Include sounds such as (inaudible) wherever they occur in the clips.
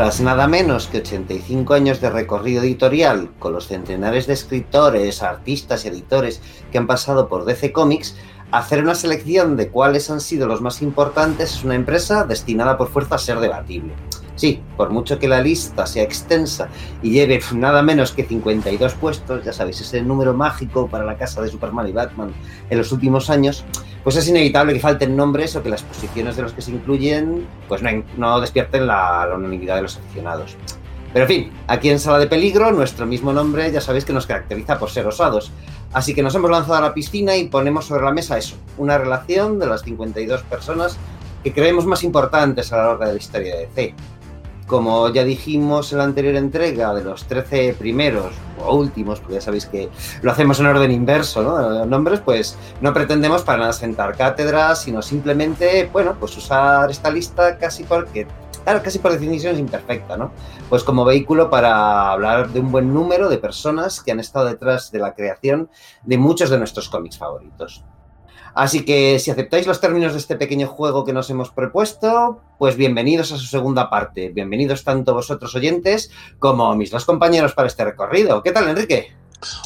Tras nada menos que 85 años de recorrido editorial, con los centenares de escritores, artistas y editores que han pasado por DC Comics, hacer una selección de cuáles han sido los más importantes es una empresa destinada por fuerza a ser debatible. Sí, por mucho que la lista sea extensa y lleve nada menos que 52 puestos, ya sabéis, ese número mágico para la casa de Superman y Batman en los últimos años, pues es inevitable que falten nombres o que las posiciones de los que se incluyen pues no, despierten la, la unanimidad de los aficionados. Pero en fin, aquí en Sala de Peligro, nuestro mismo nombre ya sabéis que nos caracteriza por ser osados. Así que nos hemos lanzado a la piscina y ponemos sobre la mesa eso, una relación de las 52 personas que creemos más importantes a lo largo de la historia de DC. Como ya dijimos en la anterior entrega, de los 13 primeros o últimos, porque ya sabéis que lo hacemos en orden inverso, ¿no? Los nombres, pues no pretendemos para nada sentar cátedras, sino simplemente, bueno, pues usar esta lista casi porque claro, casi por definición es imperfecta, ¿no? Pues como vehículo para hablar de un buen número de personas que han estado detrás de la creación de muchos de nuestros cómics favoritos. Así que si aceptáis los términos de este pequeño juego que nos hemos propuesto, pues bienvenidos a su segunda parte. Bienvenidos tanto vosotros oyentes como mis dos compañeros para este recorrido. ¿Qué tal, Enrique?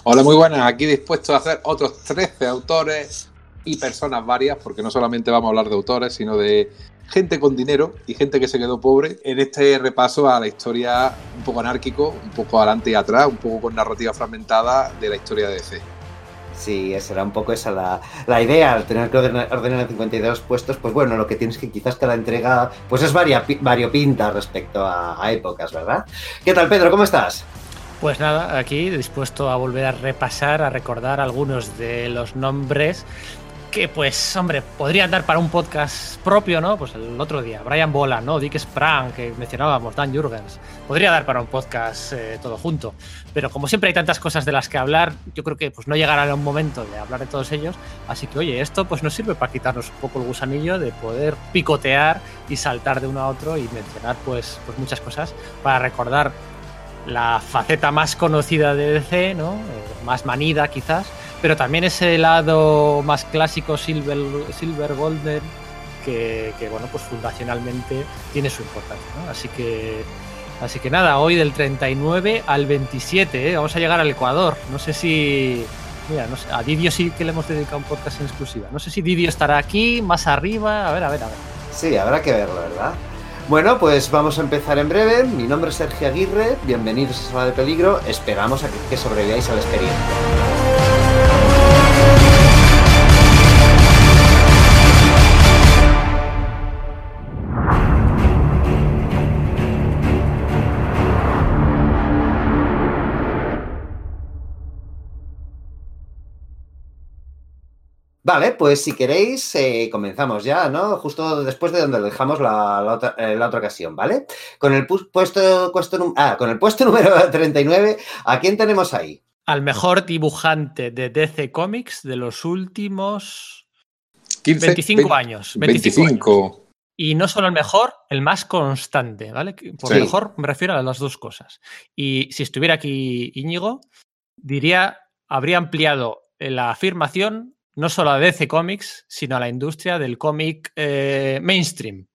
Hola, muy buenas. Aquí dispuesto a hacer otros 13 autores y personas varias, porque no solamente vamos a hablar de autores, sino de gente con dinero y gente que se quedó pobre en este repaso a la historia un poco anárquico, un poco adelante y atrás, un poco con narrativa fragmentada de la historia de DC. Sí, esa era un poco esa la, la idea, al tener que ordenar, ordenar en 52 puestos, pues bueno, lo que tienes que quizás cada entrega pues es varia, variopinta respecto a, a épocas, ¿verdad? ¿Qué tal, Pedro? ¿Cómo estás? Pues nada, aquí dispuesto a volver a repasar, a recordar algunos de los nombres que, pues, hombre, podrían dar para un podcast propio, ¿no? Pues el otro día, Brian Bola, ¿no? Dick Sprang, que mencionábamos, Dan Jurgens. Podría dar para un podcast eh, todo junto. Pero como siempre hay tantas cosas de las que hablar, yo creo que pues no llegará un momento de hablar de todos ellos. Así que, oye, esto pues nos sirve para quitarnos un poco el gusanillo de poder picotear y saltar de uno a otro y mencionar, pues, pues muchas cosas para recordar la faceta más conocida de DC, ¿no? Eh, más manida quizás, pero también ese lado más clásico Silver, Silver Golden que, que, bueno, pues fundacionalmente tiene su importancia, ¿no? Así que así que nada, hoy del 39 al 27, ¿eh? vamos a llegar al Ecuador. No sé si Mira, no sé, a Didio sí que le hemos dedicado un podcast en exclusiva. No sé si Didio estará aquí, más arriba. A ver, a ver, a ver. Sí, habrá que verlo, ¿verdad? Bueno, pues vamos a empezar en breve. Mi nombre es Sergio Aguirre. Bienvenidos a Sala de Peligro. Esperamos a que sobreviváis a la experiencia. Vale, pues si queréis, eh, comenzamos ya, ¿no? Justo después de donde dejamos la, la, otra, eh, la otra, ocasión, ¿vale? Con el puesto, puesto, ah, con el puesto (laughs) número 39, ¿a quién tenemos ahí? Al mejor dibujante de DC Comics de los últimos 15, 25 20, años. 25. 25. Años. Y no solo el mejor, el más constante, ¿vale? Por sí. mejor me refiero a las dos cosas. Y si estuviera aquí Íñigo, diría, habría ampliado la afirmación no solo a DC Comics, sino a la industria del cómic eh, mainstream.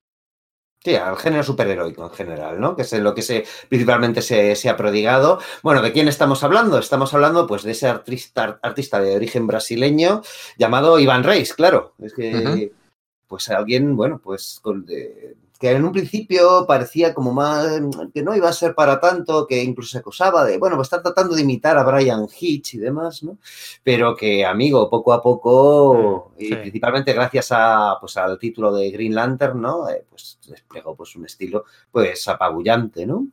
Sí, al género superheroico en general, ¿no? Que es en lo que se, principalmente se, se, ha prodigado. Bueno, ¿de quién estamos hablando? Estamos hablando, pues, de ese artista, artista de origen brasileño llamado Iván Reis, claro. Es que, uh -huh. pues, alguien, bueno, pues, con, de, que en un principio parecía como más que no iba a ser para tanto, que incluso se acusaba de, bueno, pues está tratando de imitar a Brian Hitch y demás, ¿no? Pero que, amigo, poco a poco, sí. y principalmente gracias a, pues, al título de Green Lantern, ¿no? Eh, pues desplegó pues, un estilo pues apabullante, ¿no?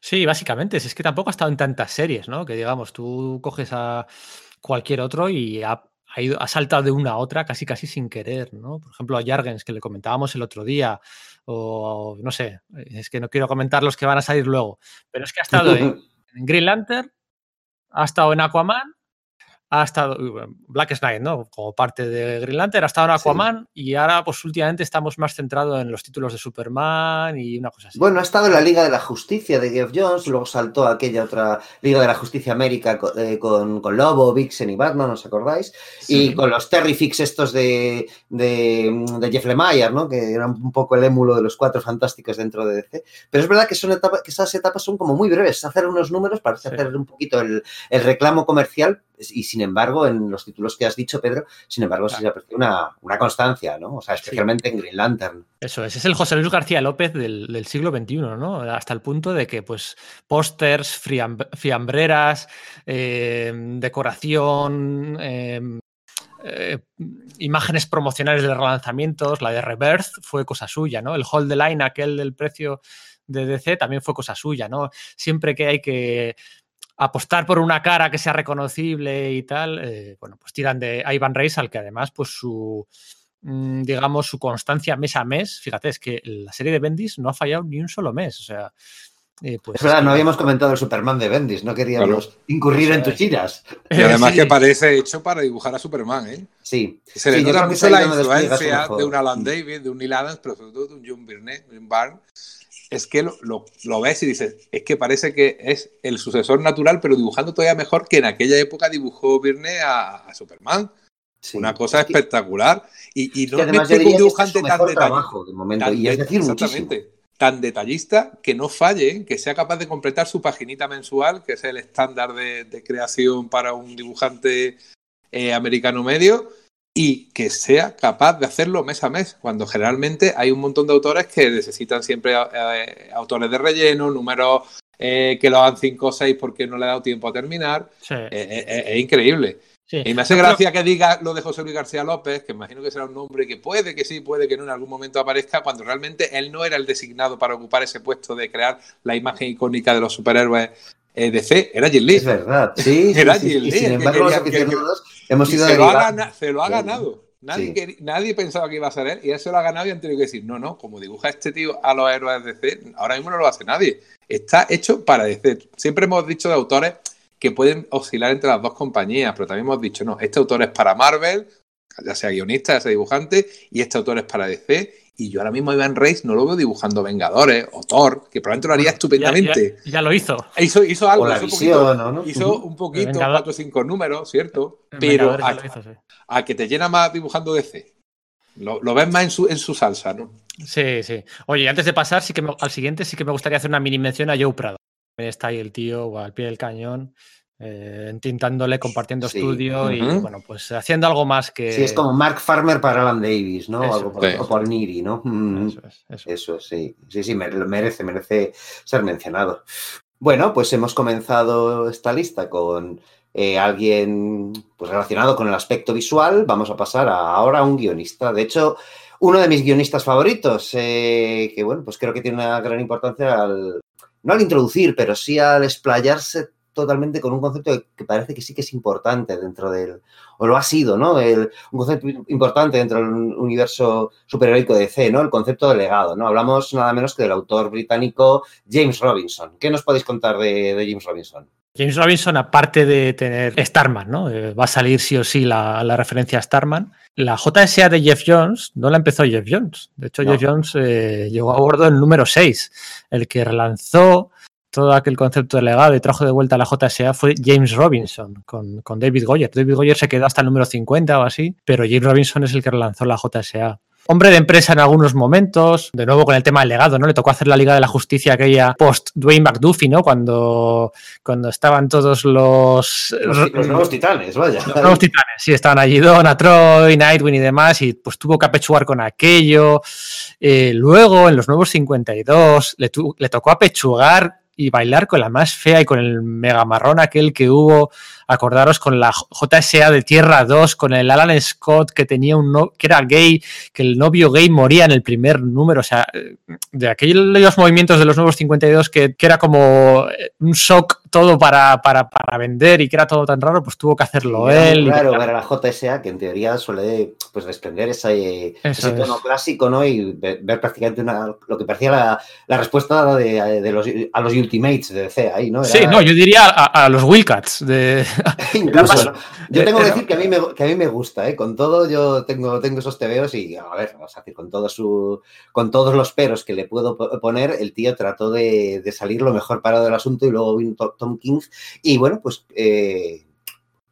Sí, básicamente, es que tampoco ha estado en tantas series, ¿no? Que digamos, tú coges a cualquier otro y ha, ha, ido, ha saltado de una a otra casi casi sin querer, ¿no? Por ejemplo, a Jargens, que le comentábamos el otro día, o no sé, es que no quiero comentar los que van a salir luego, pero es que ha estado en, (laughs) en Green Lantern, ha estado en Aquaman, ha estado Black Knight, ¿no? Como parte de Green Lantern, ha estado en Aquaman y ahora, pues últimamente estamos más centrados en los títulos de Superman y una cosa así. Bueno, ha estado en la Liga de la Justicia de Geoff Jones, luego saltó a aquella otra Liga de la Justicia América eh, con, con, Lobo, Vixen y Batman, ¿os acordáis? Y con los Terrifix estos de, de, Jeff Lemire, ¿no? Que eran un poco el émulo de los cuatro fantásticos dentro de DC. Pero es verdad que, son etapas, que esas etapas son como muy breves, hacer unos números para hacer un poquito el, el reclamo comercial y sin embargo, en los títulos que has dicho, Pedro, sin embargo, sí se aprecia una, una, constancia, ¿no? O sea, especialmente en Green Lantern. Eso es, es el José Luis García López del, siglo XXI, ¿no? Hasta el punto de que, pues, pósters, fiambreras, eh, decoración, em, eh, imágenes promocionales de relanzamientos, la de Rebirth fue cosa suya, ¿no? El hold the line, aquel del precio de DC, también fue cosa suya, ¿no? Siempre que hay que apostar por una cara que sea reconocible y tal, eh, bueno, pues tiran de Ivan Reis, al que además, pues su, mm, digamos, su constancia mes a mes, fíjate, es que la serie de Bendis no ha fallado ni un solo mes, o sea... Eh, pues, es verdad, no habíamos comentado el Superman de Bendis, no queríamos incurrir en tus giras. Y además que parece hecho para dibujar a Superman, ¿eh? Sí. Se le nota mucho la influencia de un Alan Davis, de un Neil Adams, pero sobre todo de un John Byrne, un Barnes, es que lo, ves y dices, es que parece que es el sucesor natural, pero dibujando todavía mejor que en aquella época dibujó Virne a, Superman. Una cosa espectacular. Y, no es un dibujante tan detallista. Tan detallista que no falle, que sea capaz de completar su paginita mensual, que es el estándar de, creación para un dibujante eh, americano medio y que sea capaz de hacerlo mes a mes, cuando generalmente hay un montón de autores que necesitan siempre eh, autores de relleno, números eh, que lo hagan 5 o 6 porque no le ha dado tiempo a terminar. Eh, es increíble. Y me hace gracia que diga lo de José Luis García López, que imagino que será un nombre que puede que sí, puede que no en algún momento aparezca, cuando realmente él no era el designado para ocupar ese puesto de crear la imagen icónica de los superhéroes DC, era Jim Lee. Es verdad, sí. (laughs) era Jim Lee. Sin embargo, los aficionados hemos ido se, lo ha se lo ha ganado. Nadie, nadie, pensaba que iba a ser él y se lo ha ganado y han tenido que decir, no, no, como dibuja este tío a los héroes de DC, ahora mismo no lo hace nadie. Está hecho para DC. Siempre hemos dicho de autores que pueden oscilar entre las dos compañías, pero también hemos dicho, no, este autor es para Marvel, ya sea guionista, ya sea dibujante, y este autor es para DC, y yo ahora mismo a Ivan Reis no lo veo dibujando Vengadores o Thor, que probablemente lo haría estupendamente. Ya, lo hizo. Hizo, hizo algo. hizo, visión, poquito, hizo un poquito, cuatro o cinco números, ¿cierto? Pero a, que te llena más dibujando DC. Lo, lo ves más en su, en su salsa, ¿no? Sí, sí. Oye, antes de pasar sí que al siguiente, sí que me gustaría hacer una mini mención a Joe Prado. Está ahí el tío al pie del cañón eh, entintándole, compartiendo estudio y bueno, pues haciendo algo más que. Sí, es como Mark Farmer para Alan Davis, ¿no? algo por, O por Niri, ¿no? Mm. Eso es, eso. sí. Sí, sí, merece, merece ser mencionado. Bueno, pues hemos comenzado esta lista con eh, alguien pues, relacionado con el aspecto visual. Vamos a pasar ahora a un guionista. De hecho, uno de mis guionistas favoritos, eh, que bueno, pues creo que tiene una gran importancia al, no al introducir, pero sí al explayarse totalmente con un concepto que parece que sí que es importante dentro del, o lo ha sido, ¿no? un concepto importante dentro del universo superheroico de DC, ¿no? El concepto de legado, ¿no? Hablamos nada menos que del autor británico James Robinson. ¿Qué nos podéis contar de, James Robinson? James Robinson, aparte de tener Starman, ¿no? Eh, va a salir sí o sí la, referencia a Starman. La JSA de Jeff Jones no la empezó Jeff Jones. De hecho, Jeff Jones eh, llegó a bordo el número 6, el que relanzó todo aquel concepto de legado y trajo de vuelta a la JSA fue James Robinson con, con, David Goyer. David Goyer se quedó hasta el número 50 o así, pero James Robinson es el que relanzó la JSA. Hombre de empresa en algunos momentos, de nuevo con el tema del legado, ¿no? Le tocó hacer la Liga de la Justicia aquella post Dwayne McDuffie, ¿no? Cuando, cuando estaban todos los... Los, nuevos titanes, vaya. Los nuevos titanes, sí, estaban allí Donna, Troy, Nightwing y demás, y pues tuvo que apechugar con aquello. Eh, luego, en los nuevos 52, le, le tocó apechugar y bailar con la más fea y con el mega marrón aquel que hubo, acordaros con la JSA de Tierra 2, con el Alan Scott que tenía un no, que era gay, que el novio gay moría en el primer número, o sea, de aquellos movimientos de los nuevos 52 que, que era como un shock todo para, para, para, vender y que era todo tan raro, pues tuvo que hacerlo él. Claro, ver a la JSA, que en teoría suele pues, desprender ese, ese tono clásico, ¿no? Y ver, prácticamente una, lo que parecía la, la respuesta de, de, los, a los Ultimates de DC ahí, ¿no? Era... Sí, no, yo diría a, a los Wildcats. De... (laughs) (laughs) Incluso, ¿no? Yo tengo que decir que a mí me, que a mí me gusta, ¿eh? Con todo, yo tengo, tengo esos tebeos y, a ver, vamos a decir, con, todo su, con todos los peros que le puedo poner, el tío trató de, de salir lo mejor parado del asunto y luego vino Tom King y bueno, pues eh,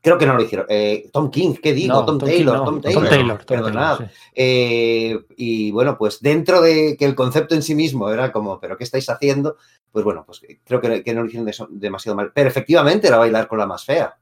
creo que no lo hicieron. Eh, Tom King, ¿qué digo? No, Tom, Tom, Taylor, no. Tom Taylor, Tom Taylor. Perdonad. Tom Taylor, sí. eh, y bueno, pues dentro de que el concepto en sí mismo era como, ¿pero qué estáis haciendo? Pues bueno, pues creo que, que no lo hicieron de, demasiado mal. Pero efectivamente era bailar con la más fea.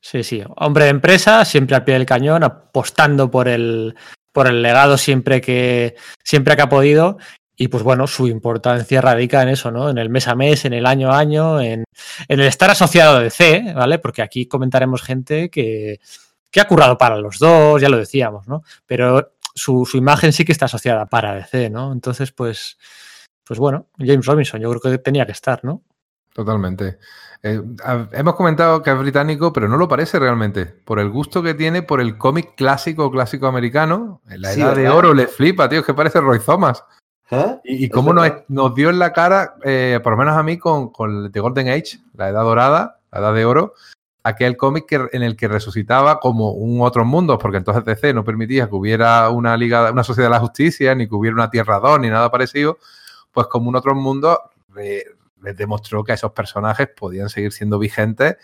Sí, sí. Hombre de empresa, siempre al pie del cañón, apostando por el, por el legado siempre que, siempre que ha podido. Y pues bueno, su importancia radica en eso, ¿no? En el mes a mes, en el año a año, en, en el estar asociado a DC, ¿vale? Porque aquí comentaremos gente que, que ha currado para los dos, ya lo decíamos, ¿no? Pero su, su, imagen sí que está asociada para DC, ¿no? Entonces, pues, pues bueno, James Robinson, yo creo que tenía que estar, ¿no? Totalmente. Eh, hemos comentado que es británico, pero no lo parece realmente. Por el gusto que tiene, por el cómic clásico, clásico americano. En la Sí, edad de oro le flipa, tío, es que parece Roy Thomas. ¿Eh? Y, cómo nos, dio en la cara, eh, por lo menos a mí, con, con The Golden Age, la edad dorada, la edad de oro, aquel cómic que, en el que resucitaba como un otro mundo, porque entonces DC no permitía que hubiera una liga, una sociedad de la justicia, ni que hubiera una Tierra 2, ni nada parecido, pues como un otro mundo les demostró que esos personajes podían seguir siendo vigentes,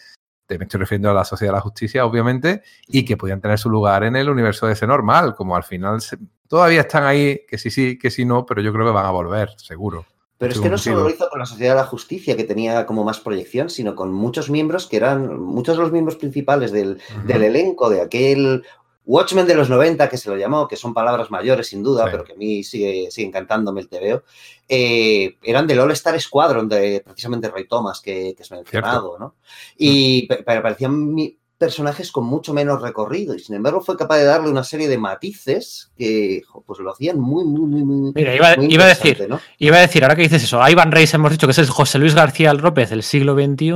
te- me estoy refiriendo a la sociedad de la justicia, obviamente, y que podían tener su lugar en el universo DC normal, como al final se- todavía están ahí, que sí, sí, que sí, no, pero yo creo que van a volver, seguro. Pero es que no solo lo hizo con la Sociedad de la Justicia, que tenía como más proyección, sino con muchos miembros que eran, muchos de los miembros principales del, elenco, de aquel Watchmen de los 90, que se lo llamó, que son palabras mayores sin duda, Sí. pero que a mí sigue, sigue encantándome el TVO, eh, eran del All Star Squadron de precisamente Roy Thomas, que, que es mencionado, ¿no? Y pe- pero parecían personajes con mucho menos recorrido, y sin embargo fue capaz de darle una serie de matices que pues lo hacían muy, muy, muy, muy, Mira, iba, muy iba a decir, ¿no? Iba a decir, ahora que dices eso, a Ivan Reis hemos dicho que ese es José Luis García López del siglo XXI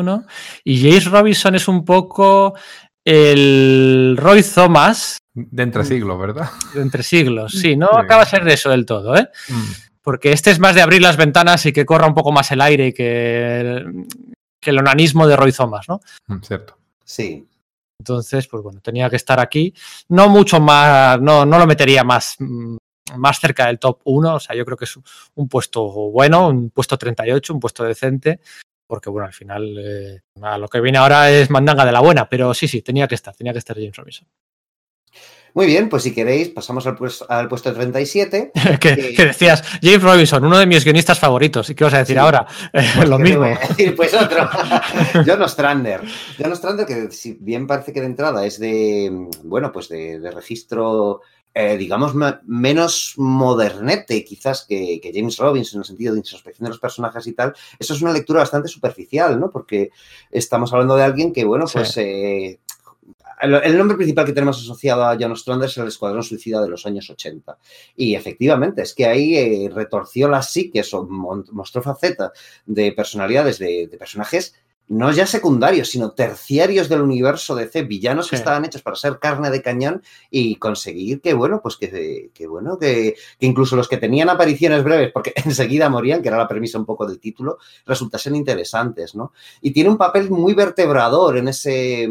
y James Robinson es un poco el Roy Thomas De entre siglos, ¿verdad? de entre siglos. Sí, no Sí. acaba de ser de eso del todo, ¿eh? Porque este es más de abrir las ventanas y que corra un poco más el aire que el, que el onanismo de Roy Thomas, ¿no? Mm, Cierto. Sí. Entonces, pues bueno, tenía que estar aquí. No mucho más, no, no lo metería más, mm, más cerca del top 1. O sea, yo creo que es un puesto bueno, un puesto 38, un puesto decente. Porque bueno, al final eh, lo que viene ahora es mandanga de la buena. Pero sí, sí, tenía que estar, tenía que estar James Robinson. Muy bien, pues si queréis, pasamos al, pues- al puesto 37. (laughs) que, que decías, James Robinson, uno de mis guionistas favoritos. ¿Y qué vas a decir Sí. ahora? Pues, (laughs) lo ¿qué te mismo. voy a decir? Pues otro. (laughs) John Ostrander. John Ostrander, que si bien parece que de entrada es de, bueno, pues de, de registro, eh, digamos, menos modernete quizás que, que James Robinson en el sentido de introspección de los personajes y tal, eso es una lectura bastante superficial, ¿no? Porque estamos hablando de alguien que, bueno, pues... eh, el el nombre principal que tenemos asociado a John Ostrander es el Escuadrón Suicida de los años 80. Y efectivamente, es que ahí eh, retorció las psiques o mostró faceta de personalidades, de, de personajes no ya secundarios, sino terciarios del universo DC, villanos que estaban hechos para ser carne de cañón y conseguir que, bueno, pues que, que bueno, que, que incluso los que tenían apariciones breves, porque (laughs) enseguida morían, que era la premisa un poco del título, resultasen interesantes, ¿no? Y tiene un papel muy vertebrador en ese,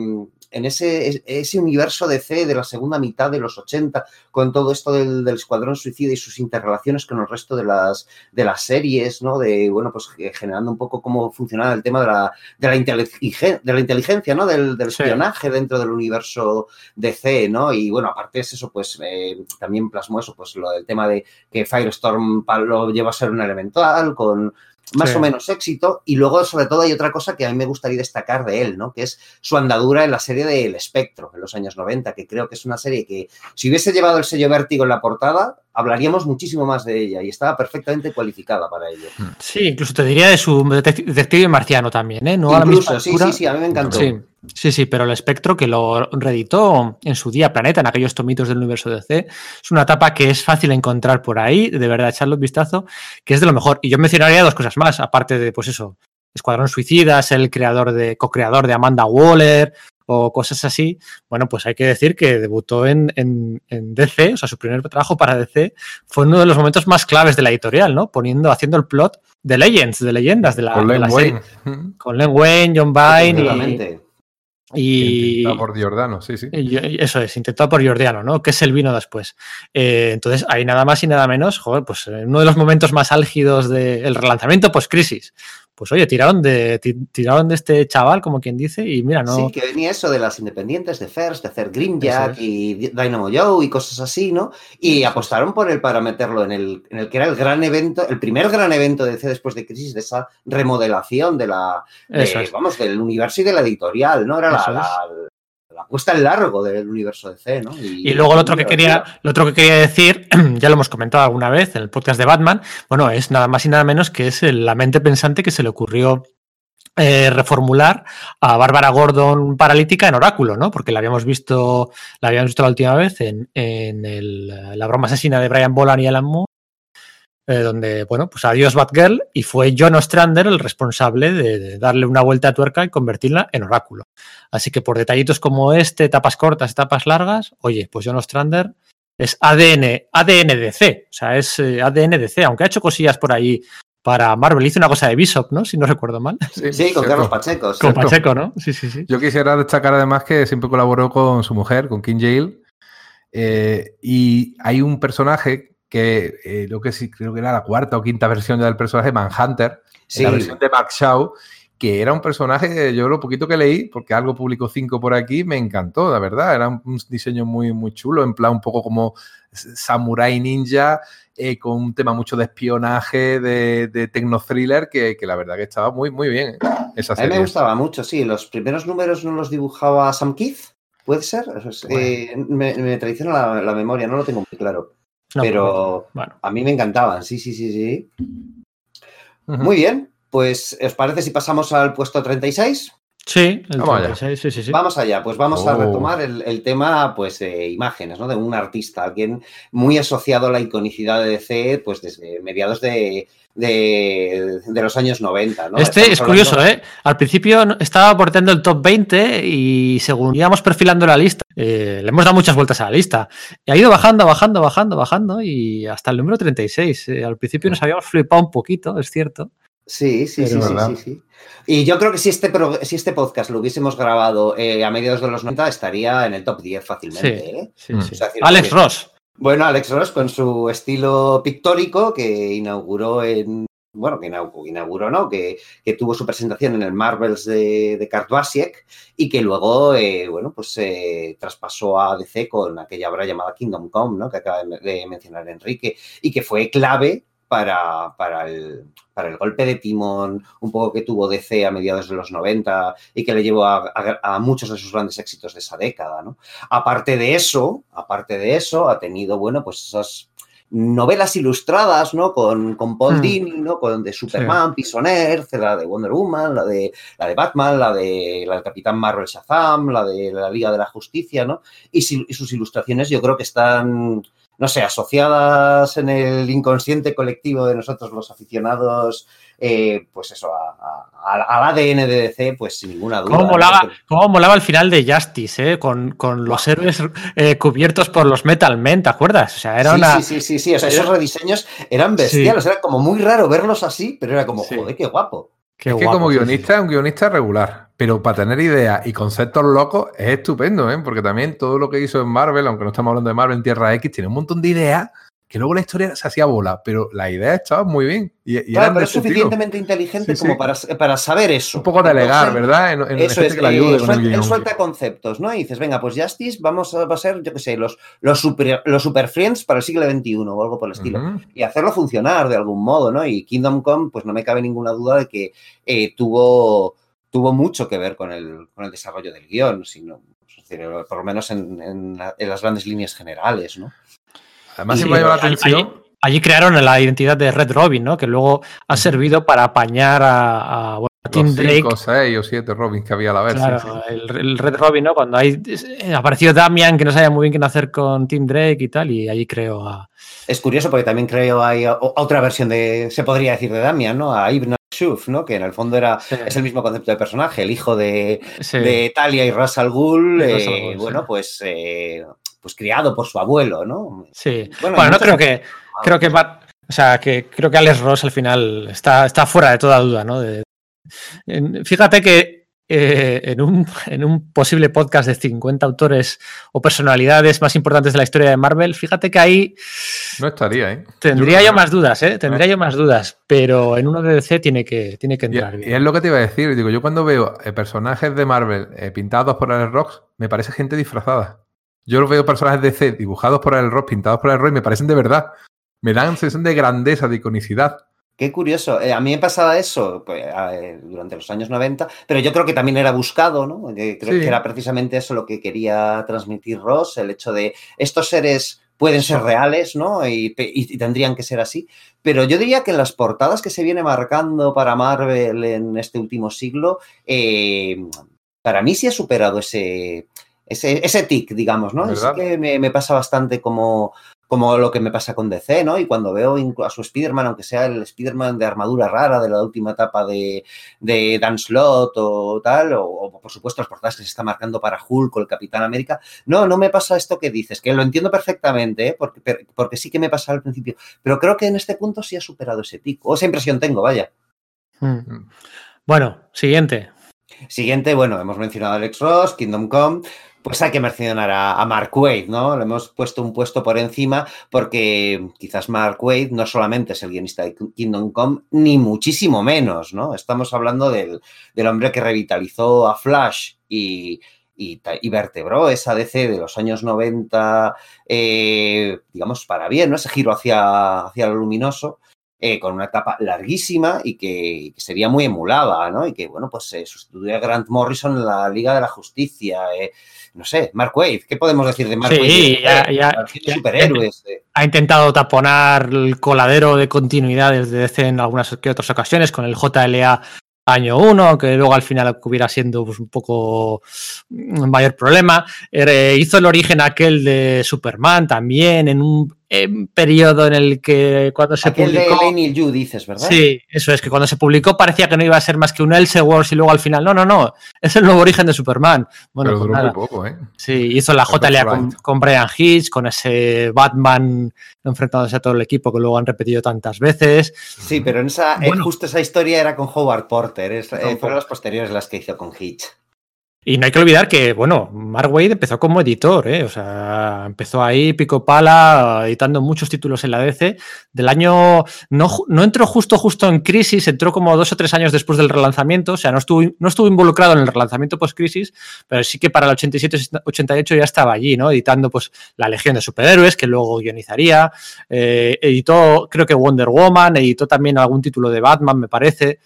en ese, ese universo DC de la segunda mitad de los 80, con todo esto del, del Escuadrón Suicida y sus interrelaciones con el resto de las, de las series, ¿no? De, bueno, pues eh, generando un poco cómo funcionaba el tema de la, de la, inteligen- de la inteligencia, ¿no? Del, del Sí. espionaje dentro del universo DC, ¿no? Y bueno, aparte es eso, pues eh, también plasmó eso, pues lo del tema de que Firestorm lo lleva a ser un elemental con más Sí. o menos éxito. Y luego, sobre todo, hay otra cosa que a mí me gustaría destacar de él, ¿no? Que es su andadura en la serie de El Espectro, en los años 90, que creo que es una serie que, si hubiese llevado el sello Vértigo en la portada, hablaríamos muchísimo más de ella y estaba perfectamente cualificada para ello. Sí, incluso te diría de su detec- detective marciano también, ¿eh? No a la Incluso, misma sí, altura. sí, sí, a mí me encantó. Sí, sí, sí, pero el espectro que lo reeditó en su día Planeta, en aquellos tomitos del universo DC, es una etapa que es fácil encontrar por ahí, de verdad, echarle un vistazo, que es de lo mejor. Y yo mencionaría dos cosas más, aparte de, pues eso, Escuadrón Suicida, es el creador de, co-creador de Amanda Waller o cosas así, bueno, pues hay que decir que debutó en, en, en, DC, o sea, su primer trabajo para DC fue uno de los momentos más claves de la editorial, ¿no? Poniendo, haciendo el plot de Legends, de leyendas de la, Con de Len la Wayne. serie. Con Len Wayne, John Vine y, Intentado por Giordano, sí, sí. y- eso es, intentado por Jordiano, ¿no? Que es el vino después. Eh, entonces, hay nada más y nada menos, joder, pues eh, uno de los momentos más álgidos del relanzamiento post-crisis. Pues oye, tiraron de, ti- tiraron de este chaval, como quien dice, y mira, no. Sí, que venía eso de las independientes, de First, de hacer Grimjack es. y Dynamo Joe y cosas así, ¿no? Y apostaron por él para meterlo en el, en el que era el gran evento, el primer gran evento de DC después de crisis, de esa remodelación de la, de, vamos, del universo y de la editorial, ¿no? Era la, la puesta en largo del universo DC, ¿no? Y luego lo otro que quería, lo otro que quería decir, (clears throat) ya lo hemos comentado alguna vez en el podcast de Batman, bueno, es nada más y nada menos que es el- la mente pensante que se le ocurrió eh, reformular a Bárbara Gordon paralítica en Oráculo, ¿no? Porque la habíamos visto, la habíamos visto la última vez en, en el- la broma asesina de Brian Bolan y Alan Moore, eh, donde, bueno, pues adiós Batgirl y fue John Ostrander el responsable de, de darle una vuelta a tuerca y convertirla en Oráculo. Así que por detallitos como este, etapas cortas, etapas largas, oye, pues John Ostrander es ADN, ADNDC, o sea, es eh, ADNDC, aunque ha hecho cosillas por ahí para Marvel, hizo una cosa de Bishop, ¿no? Si no recuerdo mal. Sí, con. Carlos Pacheco. sí. Con. Pacheco, ¿no? Sí, sí, sí. Yo quisiera destacar además que siempre colaboró con su mujer, con Kim Yale. eh, y hay un personaje que eh, lo que sí creo que era la cuarta o quinta versión ya del personaje Manhunter, Sí. la versión de Max Shaw, que era un personaje yo lo poquito que leí, porque algo publicó 5 por aquí, me encantó, la verdad. Era un, un diseño muy, muy chulo, en plan un poco como samurai ninja, eh, con un tema mucho de espionaje, de, de tecno-thriller, que, que la verdad que estaba muy, muy bien. eh, A mí me gustaba mucho, sí. Los primeros números no los dibujaba Sam Keith, ¿puede ser? Eh, me, me traiciona la, la memoria, no lo tengo muy claro. No, pero bueno, a mí me encantaban, sí, sí, sí, sí. Muy bien, pues ¿os parece si pasamos al puesto 36? sí, el Vamos allá. 36, sí, sí, sí. Vamos allá, pues vamos a Oh. retomar el, el tema pues, de imágenes, ¿no? De un artista, alguien muy asociado a la iconicidad de DC, pues desde mediados de, de, de los años 90, ¿no? Este Estamos es curioso, hablando- ¿eh? Al principio estaba aportando el top 20 y según íbamos perfilando la lista, eh, le hemos dado muchas vueltas a la lista. Y ha ido bajando, bajando, bajando, bajando y hasta el número 36. Eh, al principio nos habíamos flipado un poquito, es cierto. Sí, sí, sí, sí, sí, sí. Y yo creo que si este, pro- si este podcast lo hubiésemos grabado eh, a mediados de los 90 estaría en el top 10 fácilmente. Sí. ¿eh? Sí, Mm. O sea, Alex Ross. Bueno, Alex Ross con su estilo pictórico que inauguró en. Bueno, que inauguró, ¿no? Que, tuvo su presentación en el Marvels de, de y que luego, eh, bueno, pues se traspasó a DC con aquella obra llamada Kingdom Come, ¿no? Que acaba de mencionar Enrique y que fue clave para, para, el, para el golpe de timón un poco que tuvo DC a mediados de los 90 y que le llevó a, a- a muchos de sus grandes éxitos de esa década, ¿no? Aparte de eso, aparte de eso, ha tenido, bueno, pues esas novelas ilustradas, ¿no? Con, con Paul Hmm. Dini, ¿no? Con de Superman, Pisoner, la de Wonder Woman, la de, la de Batman, la de la del Capitán Marvel Shazam, la de la Liga de la Justicia, ¿no? Y, si- y sus ilustraciones yo creo que están, no sé, asociadas en el inconsciente colectivo de nosotros los aficionados, eh, pues eso, a- a- a- al ADN de DC, pues sin ninguna duda. ¿Cómo ¿no? molaba, cómo molaba el final de Justice, eh? Con, con los héroes eh, cubiertos por los Metal Men, ¿te acuerdas? O sea, era sí, una. sí, sí, sí, sí, o sea, esos rediseños eran bestiales, era como muy raro verlos así, pero era como, Sí. joder, qué guapo. Qué es que guapo, como sí, sí. guionista es un guionista regular, pero para tener ideas y conceptos locos es estupendo, ¿eh? porque también todo lo que hizo en Marvel, aunque no estamos hablando de Marvel en Tierra X, tiene un montón de ideas que luego la historia se hacía bola, pero las ideas estaban muy bien. Y, y Claro, pero de es suficientemente inteligente Sí, como sí. Para, para saber eso. Un poco delegar, Entonces, ¿verdad? En, en Eso es, que le eh, ayude el suelta, él suelta conceptos, ¿no? Y dices, venga, pues Justice vamos a, va a ser, yo qué sé, los, los, super, los super friends para el siglo XXI o algo por el estilo. Y hacerlo funcionar de algún modo, ¿no? Y Kingdom Come, pues no me cabe ninguna duda de que eh, tuvo, tuvo mucho que ver con el, con el desarrollo del guion, sino, decir, por lo menos en, en la- en las grandes líneas generales, ¿no? Además, Sí, siempre la allí- atención. Allí crearon la identidad de Red Robin, ¿no? Que luego ha servido para apañar a, a, bueno, a Tim Los Drake. cinco, seis o siete Robins que había a la vez. sí, Claro, sí. El, el Red Robin, ¿no? Cuando hay, eh, apareció Damian, que no sabía muy bien qué hacer con Tim Drake y tal, y allí creo a. Es curioso porque también creo hay otra versión de, se podría decir, de Damian, ¿no? A Ibn Shuf, ¿no? Que en el fondo era Sí. es el mismo concepto de personaje, el hijo de, Sí. de Talia y Ras al Ghul, eh, Ghul, sí. bueno, pues, eh, pues criado por su abuelo, ¿no? Sí. Bueno, Bueno, no creo que. Creo que va- o sea, que creo que Alex Ross al final está, está fuera de toda duda, ¿no? De- fíjate que eh, en, un, en un posible podcast de 50 autores o personalidades más importantes de la historia de Marvel, fíjate que ahí No estaría, ¿eh? tendría yo más dudas, ¿eh? Tendría yo más dudas, pero en uno de DC tiene que, tiene que Y, entrar y bien. es lo que te iba a decir. Digo, yo cuando veo eh, personajes de Marvel eh, pintados por Alex Ross, me parece gente disfrazada. Yo veo personajes de DC dibujados por Alex Ross, pintados por Alex Ross, y me parecen de verdad. Me dan sensación de grandeza, de iconicidad. Qué curioso. Eh, a mí me pasaba eso pues, eh, durante los años 90, pero yo creo que también era buscado, ¿no? Eh, creo Sí. que era precisamente eso lo que quería transmitir Ross, el hecho de estos seres pueden ser reales, ¿no? Y, pe- y- y tendrían que ser así. Pero yo diría que en las portadas que se viene marcando para Marvel en este último siglo, eh, para mí sí ha superado ese, ese, ese tic, digamos, ¿no? ¿Verdad? que me, me pasa bastante como, como lo que me pasa con DC, ¿no? Y cuando veo a su Spider-Man, aunque sea el Spider-Man de armadura rara de la última etapa de, de Dan Slott o tal, o, o, por supuesto las portadas que se está marcando para Hulk o el Capitán América, no, no me pasa esto que dices, que lo entiendo perfectamente, ¿eh? porque, porque sí que me pasa al principio, pero creo que en este punto sí ha superado ese tic, o esa impresión tengo, vaya. Mm. Bueno, siguiente. Siguiente, bueno, hemos mencionado a Alex Ross, Kingdom Come, pues hay que mencionar a, Mark Waid, ¿no? Le hemos puesto un puesto por encima porque quizás Mark Waid no solamente es el guionista de Kingdom Come, ni muchísimo menos, ¿no? Estamos hablando del, del hombre que revitalizó a Flash y, y, y vertebró esa DC de los años 90, eh, digamos, para bien, ¿no? Ese giro hacia, hacia lo luminoso eh, con una etapa larguísima y que, sería muy emulada, ¿no? Y que, bueno, pues eh, sustituyó a Grant Morrison en la Liga de la Justicia. No sé, Mark Waid, ¿qué podemos decir de Mark Sí, Waid? ya- Eh, ya- haciendo ya- superhéroes. ha intentado taponar el coladero de continuidades de DC en algunas que otras ocasiones con el JLA año 1, que luego al final hubiera siendo pues, un poco un mayor problema. Eh, hizo el origen aquel de Superman también en un en periodo en el que cuando se Aquel de publicó... Lenny Yu, dices, ¿verdad? Sí, eso es, que cuando se publicó parecía que no iba a ser más que un Elseworlds y luego al final, no, no, no, es el nuevo origen de Superman. Bueno, pero pues duró nada. muy poco, ¿eh? Sí, hizo la JLA con, right. con Brian Hitch, con ese Batman enfrentándose a todo el equipo que luego han repetido tantas veces. Sí, pero en esa, eh, justo esa historia era con Howard Porter. es- eh, fueron las posteriores las que hizo con Hitch. Y no hay que olvidar que, bueno, Mark Wade empezó como editor, ¿eh? o sea, empezó ahí pico pala, editando muchos títulos en la DC. Del año, no, no entró justo, justo en crisis, entró como dos o tres años después del relanzamiento, o sea, no estuvo, no estuvo involucrado en el relanzamiento post-crisis, pero sí que para el 87-88 ya estaba allí, ¿no? Editando, pues, La Legión de Superhéroes, que luego guionizaría, eh, editó, creo que Wonder Woman, editó también algún título de Batman, me parece.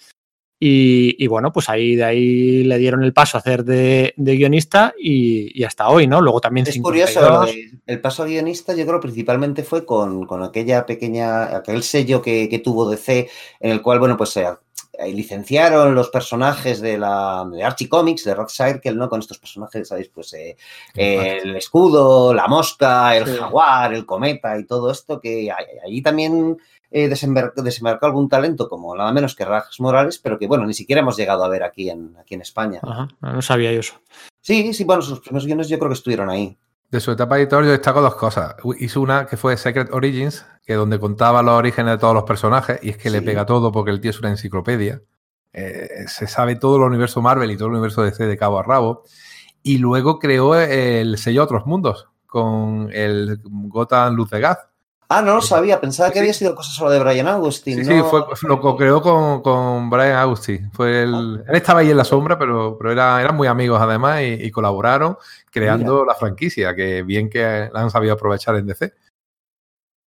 Y, y bueno, pues ahí de ahí le dieron el paso a hacer de, de guionista y, y hasta hoy, ¿no? Luego también Es 52. curioso, lo de- el paso a guionista yo creo principalmente fue con, con aquella pequeña, aquel sello que, que tuvo DC en el cual, bueno, pues se eh, licenciaron los personajes de la de Archie Comics, de Rock Circle, ¿no? Con estos personajes, ¿sabéis? Pues eh, eh, el escudo, la mosca, el Sí. jaguar, el cometa y todo esto, que ahí- también eh, desembar- desembarcó algún talento como nada menos que Rajas Morales, pero que, bueno, ni siquiera hemos llegado a ver aquí en, aquí en España. Ajá, no sabía yo eso. Sí, sí, bueno, sus primeros guiones yo creo que estuvieron ahí. De su etapa editor yo destaco dos cosas. Hizo una que fue Secret Origins, que donde contaba los orígenes de todos los personajes, y es que le pega todo porque el tío es una enciclopedia. Eh, se sabe todo el universo Marvel y todo el universo DC de cabo a rabo. Y luego creó el sello Otros Mundos con el Gotham Luz de Gas. Ah, no lo sabía, pensaba que Sí, había sí. sido cosa solo de Brian Augustin. Sí, sí, ¿no? fue, lo co-creó con, con Brian Agustín. Fue el, él estaba ahí en la sombra, pero, pero era, eran muy amigos además y, y colaboraron creando la franquicia, que bien que la han sabido aprovechar en DC.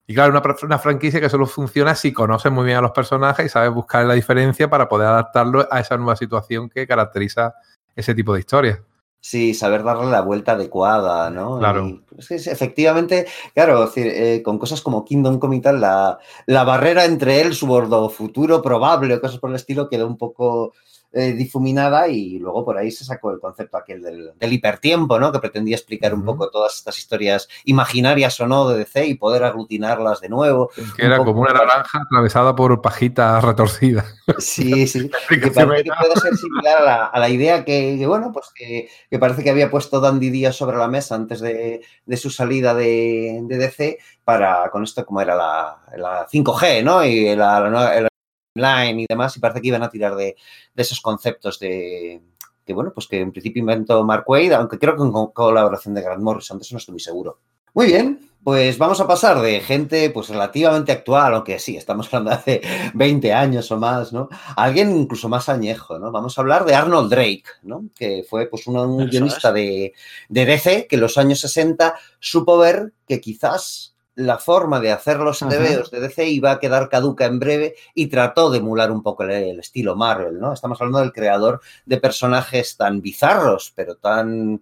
Y claro, una, una franquicia que solo funciona si conoces muy bien a los personajes y sabes buscar la diferencia para poder adaptarlo a esa nueva situación que caracteriza ese tipo de historias. Sí, saber darle la vuelta adecuada, ¿no? Claro. Y, es que es- efectivamente, claro, es decir, eh, con cosas como Kingdom Come y tal, la, la barrera entre él, su bordo futuro probable o cosas por el estilo quedó un poco eh, difuminada y luego por ahí se sacó el concepto aquel del, del hipertiempo, ¿no? Que pretendía explicar un poco todas estas historias imaginarias o no de DC y poder aglutinarlas de nuevo. Que era poco como una naranja atravesada por pajitas retorcidas. Sí, (laughs) sí. Que parece que puede ser similar a la, a la idea que, que, bueno, pues que, que parece que había puesto Dandy Díaz sobre la mesa antes de, de su salida de, de DC para, con esto como era la, la 5G, ¿no? Y la, la online y demás, y parece que iban a tirar de, de esos conceptos de que, bueno, pues que en principio inventó Mark Wade, aunque creo que con co- colaboración de Grant Morrison, de eso no estoy muy seguro. Muy bien, pues vamos a pasar de gente pues relativamente actual, aunque sí, estamos hablando de hace 20 años o más, ¿no? A alguien incluso más añejo, ¿no? Vamos a hablar de Arnold Drake, ¿no? Que fue pues un, un guionista de, de DC que en los años 60 supo ver que quizás la forma de hacer los. TVOs de DC iba a quedar caduca en breve y trató de emular un poco el, el estilo Marvel, ¿no? Estamos hablando del creador de personajes tan bizarros, pero tan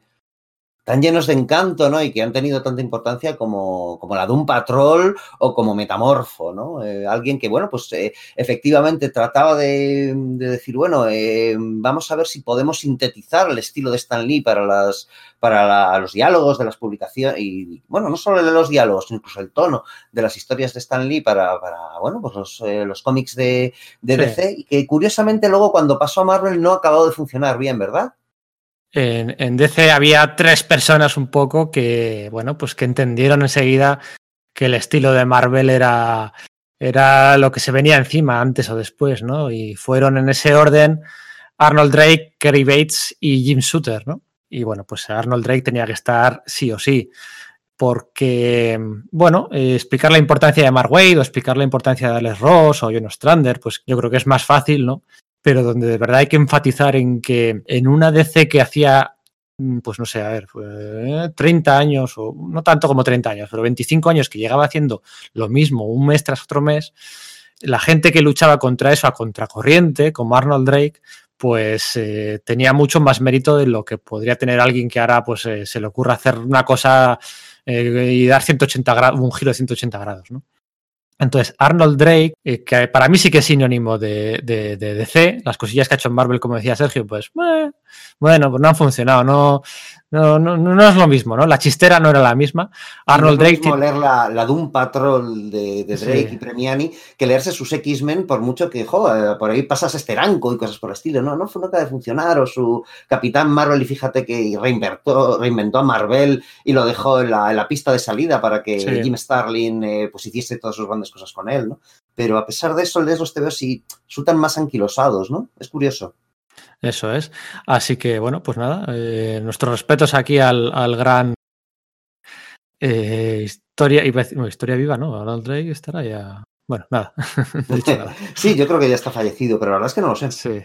tan llenos de encanto, ¿no? Y que han tenido tanta importancia como, como la de un patrol o como metamorfo, ¿no? Eh, alguien que, bueno, pues eh, efectivamente trataba de, de decir, bueno, eh, vamos a ver si podemos sintetizar el estilo de Stan Lee para, las, para la- los diálogos de las publicaciones y, bueno, no solo de los diálogos, incluso el tono de las historias de Stan Lee para, para bueno, pues los, los cómics de, de Sí. DC y que curiosamente luego cuando pasó a Marvel no ha acabado de funcionar bien, ¿verdad? En, DC había tres personas un poco que, bueno, pues que entendieron enseguida que el estilo de Marvel era, era lo que se venía encima antes o después, ¿no? Y fueron en ese orden Arnold Drake, Kerry Bates y Jim Shooter, ¿no? Y bueno, pues Arnold Drake tenía que estar sí o sí. Porque, bueno, eh, explicar la importancia de Mark Wade o explicar la importancia de Alex Ross o John Ostrander, pues yo creo que es más fácil, ¿no? Pero donde de verdad hay que enfatizar en que en una DC que hacía, mm, pues no sé, a ver, fue 30 años, o no tanto como 30 años, pero 25 años que llegaba haciendo lo mismo un mes tras otro mes, la gente que luchaba contra eso a contracorriente, como Arnold Drake, pues eh, tenía mucho más mérito de lo que podría tener alguien que ahora pues eh, se le ocurra hacer una cosa eh, y dar 180 grados, un giro de 180 grados, ¿no? Entonces, Arnold Drake, eh, que para mí sí que es sinónimo de, de, DC, las cosillas que ha hecho en Marvel, como decía Sergio, pues bueno, pues no han funcionado, no, no, no, no es lo mismo, ¿no? La chistera no era la misma. Arnold Y no es Drake. mismo leer la, la Doom Patrol de, de Drake Sí. y Premiani que leerse sus X-Men, por mucho que, jo, eh, por ahí pasas Esteranco y cosas por el estilo. No, no fue nunca de funcionar. O su Capitán Marvel, y fíjate que reinventó, reinventó a Marvel y lo dejó en la, en la pista de salida para que Sí. Jim Starlin eh, pues hiciese todas sus grandes cosas con él, ¿no? Pero a pesar de eso, lees los TVOs y resultan más anquilosados, ¿no? Es curioso. Eso es. Así que, bueno, pues nada, eh, nuestros respetos aquí al, al gran eh, historia, no, historia viva, ¿no? Arnold Drake estará ya. Bueno, nada, (laughs) no he dicho nada. (laughs) Sí, yo creo que ya está fallecido, pero la verdad es que no lo sé. Sí.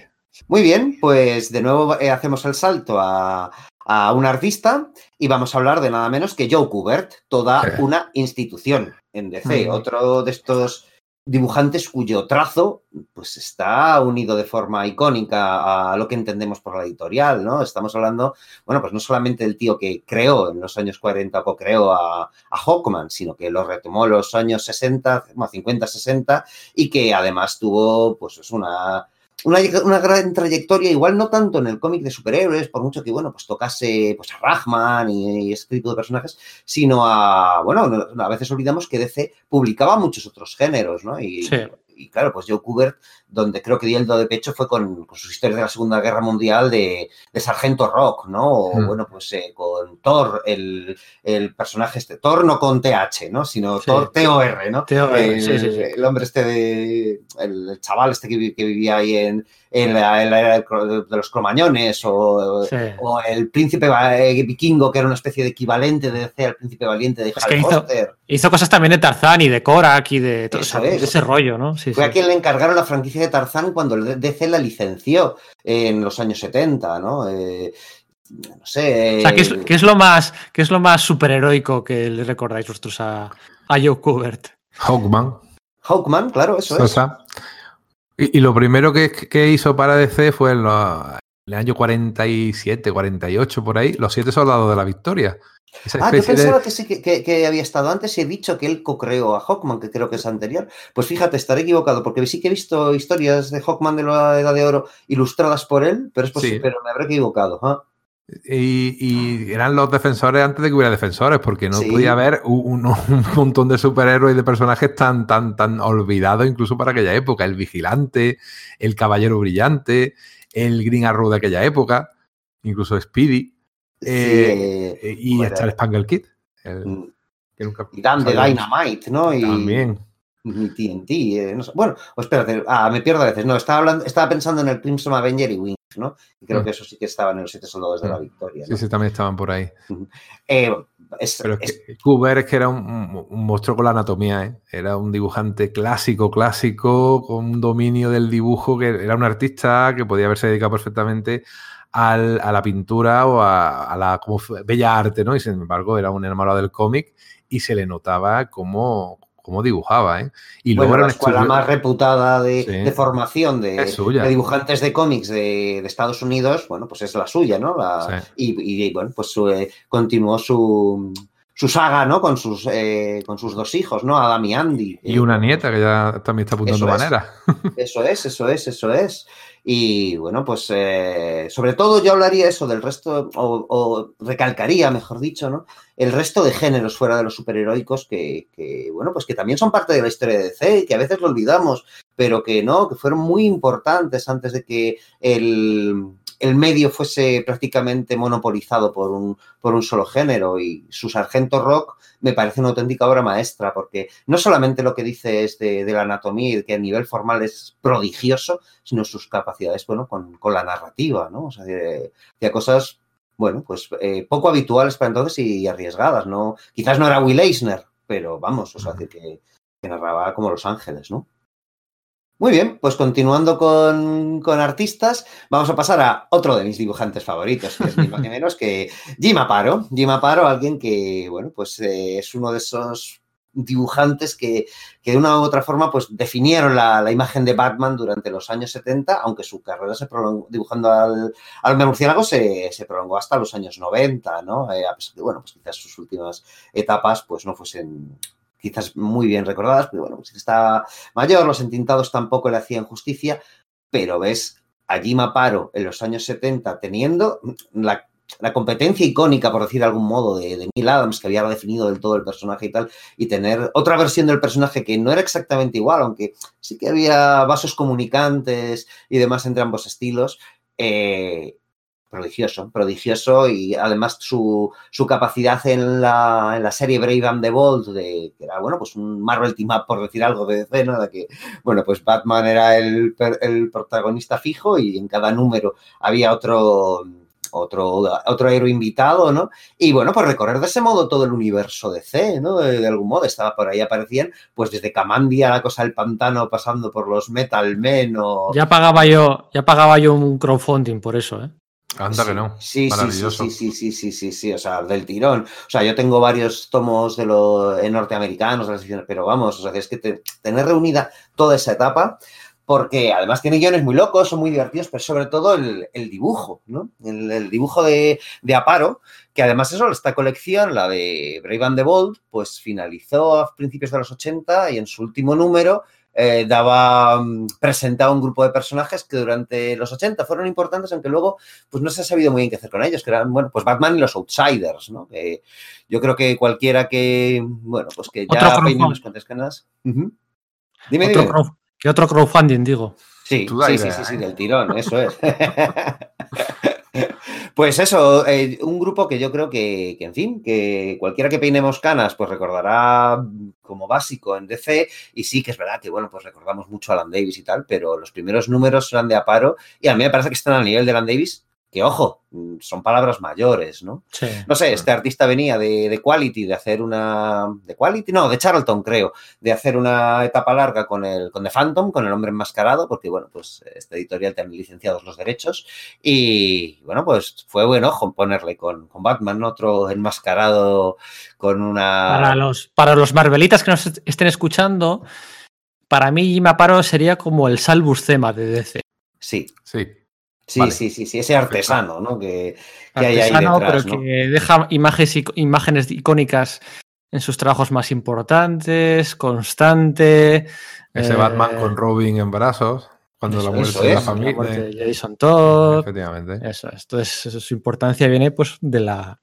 Muy bien, pues de nuevo eh, hacemos el salto a, a un artista y vamos a hablar de nada menos que Joe Kubert, toda una institución en DC, otro de estos dibujantes cuyo trazo pues está unido de forma icónica a lo que entendemos por la editorial, ¿no? Estamos hablando, bueno, pues no solamente del tío que creó en los años 40 o creó a, a Hawkman, sino que lo retomó en los años 60, bueno, 50, 60 y que además tuvo pues es una una, una gran trayectoria, igual no tanto en el cómic de superhéroes, por mucho que, bueno, pues tocase pues, a Rahman y, y ese tipo de personajes, sino a, bueno, no- a veces olvidamos que DC publicaba muchos otros géneros, ¿no? Y, Sí. y claro, pues Joe Kubert, donde creo que dio el do de pecho fue con, con sus historias de la Segunda Guerra Mundial de, de Sargento Rock, ¿no? O Mm. bueno, pues eh, con Thor, el, el personaje este, Thor no con TH, ¿no? Sino Sí. Thor T-O-R, ¿no? TOR, sí, sí, sí. el hombre este de, el, chaval este que, vi- que vivía ahí en, en la, en la era de los cromañones o, o el príncipe eh, vikingo que era una especie de equivalente de DC al príncipe valiente de Es Hal que hizo- cosas también de Tarzán y de Korak y de todo Eso o sea, es. de ese rollo, ¿no? Sí, Fue a quien le encargaron la franquicia de Tarzán cuando el DC la licenció en los años 70, ¿no? Eh, no sé. O sea, ¿qué es, eh, qué es lo más, qué es lo más superheroico que le recordáis vosotros a, a Joe Kubert? Hawkman. Hawkman, claro, eso es. Y, y lo primero que, que hizo para DC fue en, los- el año 47, 48, por ahí, los siete soldados de la victoria. Esa ah, yo pensaba de... que sí, que, que, había estado antes y he dicho que él co-creó a Hawkman, que creo que es anterior. Pues fíjate, estaré equivocado, porque sí que he visto historias de Hawkman de la Edad de Oro ilustradas por él, pero es posible, sí. pero me habré equivocado. ¿eh? Y, y, eran los defensores antes de que hubiera defensores, porque no sí. podía haber un, (laughs) un, montón de superhéroes y de personajes tan, tan, tan olvidados incluso para aquella época. El vigilante, el caballero brillante, el Green Arrow de aquella época, incluso Speedy. Sí, eh, y bueno. está el Spangle Kid. El, mm. que nunca y Dan de Dynamite, ¿no? Y, También. Ni TNT. Eh, no sé. Bueno, pues espérate, ah, me pierdo a veces. No, estaba, hablando, estaba pensando en el Crimson Avenger y Wings, ¿no? Y creo mm. que eso sí que estaban en los siete soldados de la victoria. ¿no? Sí, sí, también estaban por ahí. Eh, es, Pero es, que Kuber es que era un, un, monstruo con la anatomía, ¿eh? Era un dibujante clásico, clásico, con un dominio del dibujo, que era un artista que podía haberse dedicado perfectamente al, a la pintura o a, a, la como bella arte, ¿no? Y sin embargo era un enamorado del cómic y se le notaba como, cómo dibujaba, ¿eh? Y bueno, luego la escuela estudio... más reputada de, sí. de formación de, de, dibujantes de cómics de, de, Estados Unidos, bueno, pues es la suya, ¿no? La, sí. y, y, bueno, pues su, eh, continuó su, su saga, ¿no? Con sus, eh, con sus dos hijos, ¿no? Adam y Andy. Y una nieta que ya también está apuntando eso manera. Es, (laughs) eso es, eso es, eso es. Y bueno, pues eh, sobre todo yo hablaría eso del resto, o, recalcaría, mejor dicho, ¿no? El resto de géneros fuera de los superheroicos que, que, bueno, pues que también son parte de la historia de DC y que a veces lo olvidamos, pero que no, que fueron muy importantes antes de que el, el medio fuese prácticamente monopolizado por un, por un solo género y su Sargento Rock me parece una auténtica obra maestra porque no solamente lo que dice es de, de la anatomía y que a nivel formal es prodigioso, sino sus capacidades, bueno, con, con la narrativa, ¿no? O sea, de, de cosas, bueno, pues eh, poco habituales para entonces y arriesgadas, ¿no? Quizás no era Will Eisner, pero vamos, o sea, que, que narraba como Los Ángeles, ¿no? Muy bien, pues continuando con, con, artistas, vamos a pasar a otro de mis dibujantes favoritos, que es ni más ni (laughs) menos que Jim Aparo. Jim Aparo, alguien que, bueno, pues eh, es uno de esos dibujantes que, que, de una u otra forma pues definieron la, la, imagen de Batman durante los años 70, aunque su carrera se prolongó, dibujando al, al murciélago se, se, prolongó hasta los años 90, ¿no? Eh, a pesar de, bueno, pues quizás sus últimas etapas pues no fuesen quizás muy bien recordadas, pero bueno, pues está mayor, los entintados tampoco le hacían justicia, pero ves a Jim Aparo en los años 70 teniendo la, la competencia icónica, por decir de algún modo, de, de, Neil Adams, que había definido del todo el personaje y tal, y tener otra versión del personaje que no era exactamente igual, aunque sí que había vasos comunicantes y demás entre ambos estilos, eh, prodigioso, prodigioso y además su, su capacidad en la, en la, serie Brave and the Bold, de, que era, bueno, pues un Marvel Team Up, por decir algo de DC, ¿no? De que, bueno, pues Batman era el, el protagonista fijo y en cada número había otro otro, otro héroe invitado, ¿no? Y bueno, pues recorrer de ese modo todo el universo de C, ¿no? De, de, algún modo, estaba por ahí, aparecían, pues desde Camandia, la cosa del pantano, pasando por los Metal Men o... Ya pagaba yo, ya pagaba yo un crowdfunding por eso, ¿eh? Anda que no. Sí, sí, sí, sí, sí, sí, sí, sí, o sea, del tirón. O sea, yo tengo varios tomos de los norteamericanos, pero vamos, o sea, es que te, tener reunida toda esa etapa, porque además tiene guiones muy locos, son muy divertidos, pero sobre todo el, el dibujo, ¿no? El, el dibujo de, de, Aparo, que además eso, esta colección, la de Brave and the Bold, pues finalizó a principios de los 80 y en su último número eh, daba, mm, presentaba un grupo de personajes que durante los 80 fueron importantes, aunque luego pues no se ha sabido muy bien qué hacer con ellos, que eran, bueno, pues Batman y los Outsiders, ¿no? Que yo creo que cualquiera que, bueno, pues que ya peine unas cuantas canas. Uh -huh. Dime, otro dime. ¿Qué otro crowdfunding, digo? Sí, sí, sí, sí, sí, del tirón, eso es. (laughs) Pues eso, eh, un grupo que yo creo que, que, en fin, que cualquiera que peinemos canas, pues recordará como básico en DC, y sí que es verdad que, bueno, pues recordamos mucho a Alan Davis y tal, pero los primeros números eran de Aparo, y a mí me parece que están al nivel de Alan Davis, que ojo, son palabras mayores, ¿no? Sí. No sé, este artista venía de, de, Quality, de hacer una... ¿De Quality? No, de Charlton, creo, de hacer una etapa larga con, el, con The Phantom, con el hombre enmascarado, porque, bueno, pues este editorial tiene licenciados los derechos, y, bueno, pues fue buen ojo ponerle con, con Batman, otro enmascarado con una... Para los, para los Marvelitas que nos estén escuchando, para mí Jim Aparo sería como el Salvus Cema de DC. Sí. Sí. Sí, Vale. sí, sí, sí, ese artesano, ¿no? Que, que hay ahí Artesano, detrás, pero ¿no? que deja imágenes, imágenes icónicas en sus trabajos más importantes, constante. Ese eh, Batman con Robin en brazos, cuando eso- la muerte de la es, la la familia. muerte de Jason Todd. Efectivamente. Eso es. Entonces, eso, su importancia viene pues de la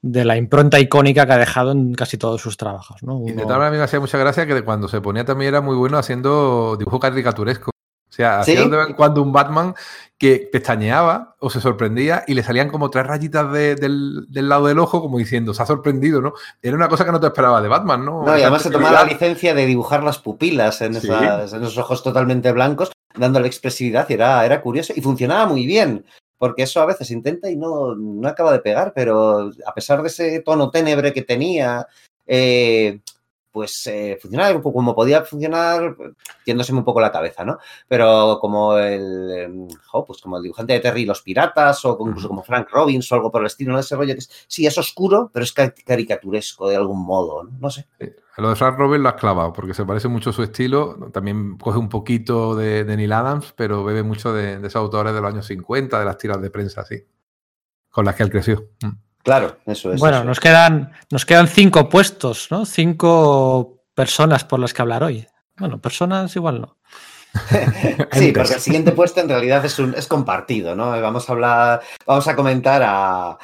de la impronta icónica que ha dejado en casi todos sus trabajos, ¿no? Y de Uno- tal manera me hacía mucha gracia que cuando se ponía también era muy bueno haciendo dibujo caricaturesco. O sea, ¿Sí? hacía de vez en cuando un Batman que pestañeaba o se sorprendía y le salían como tres rayitas de- del, del lado del ojo, como diciendo, se ha sorprendido, ¿no? Era una cosa que no te esperaba de Batman, ¿no? No, y además se tomaba la licencia de dibujar las pupilas en, Sí. esas- en esos ojos totalmente blancos, dándole expresividad y era, era curioso y funcionaba muy bien, porque eso a veces intenta y no, no acaba de pegar, pero a pesar de ese tono tenebre que tenía, eh, pues eh, funcionaba como podía funcionar, tiéndoseme un poco la cabeza, ¿no? Pero como el, em, pues como el dibujante de Terry y los Piratas, o incluso como Frank Robbins o algo por el estilo, ¿no? Ese rollo que es, sí, es oscuro, pero es ca- caricaturesco de algún modo, ¿no? No sé. Lo de Frank Robert lo has clavado, porque se parece mucho a su estilo. También coge un poquito de, de Neil Adams, pero bebe mucho de, de esos autores de los años 50, de las tiras de prensa así, con las que él creció. Mm. Claro, eso es. bueno, eso nos quedan, nos quedan cinco puestos, ¿no? Cinco personas por las que hablar hoy. Bueno, personas igual no. (laughs) Sí, porque el siguiente puesto en realidad es, un, es compartido, ¿no? Vamos a hablar, vamos a comentar a, a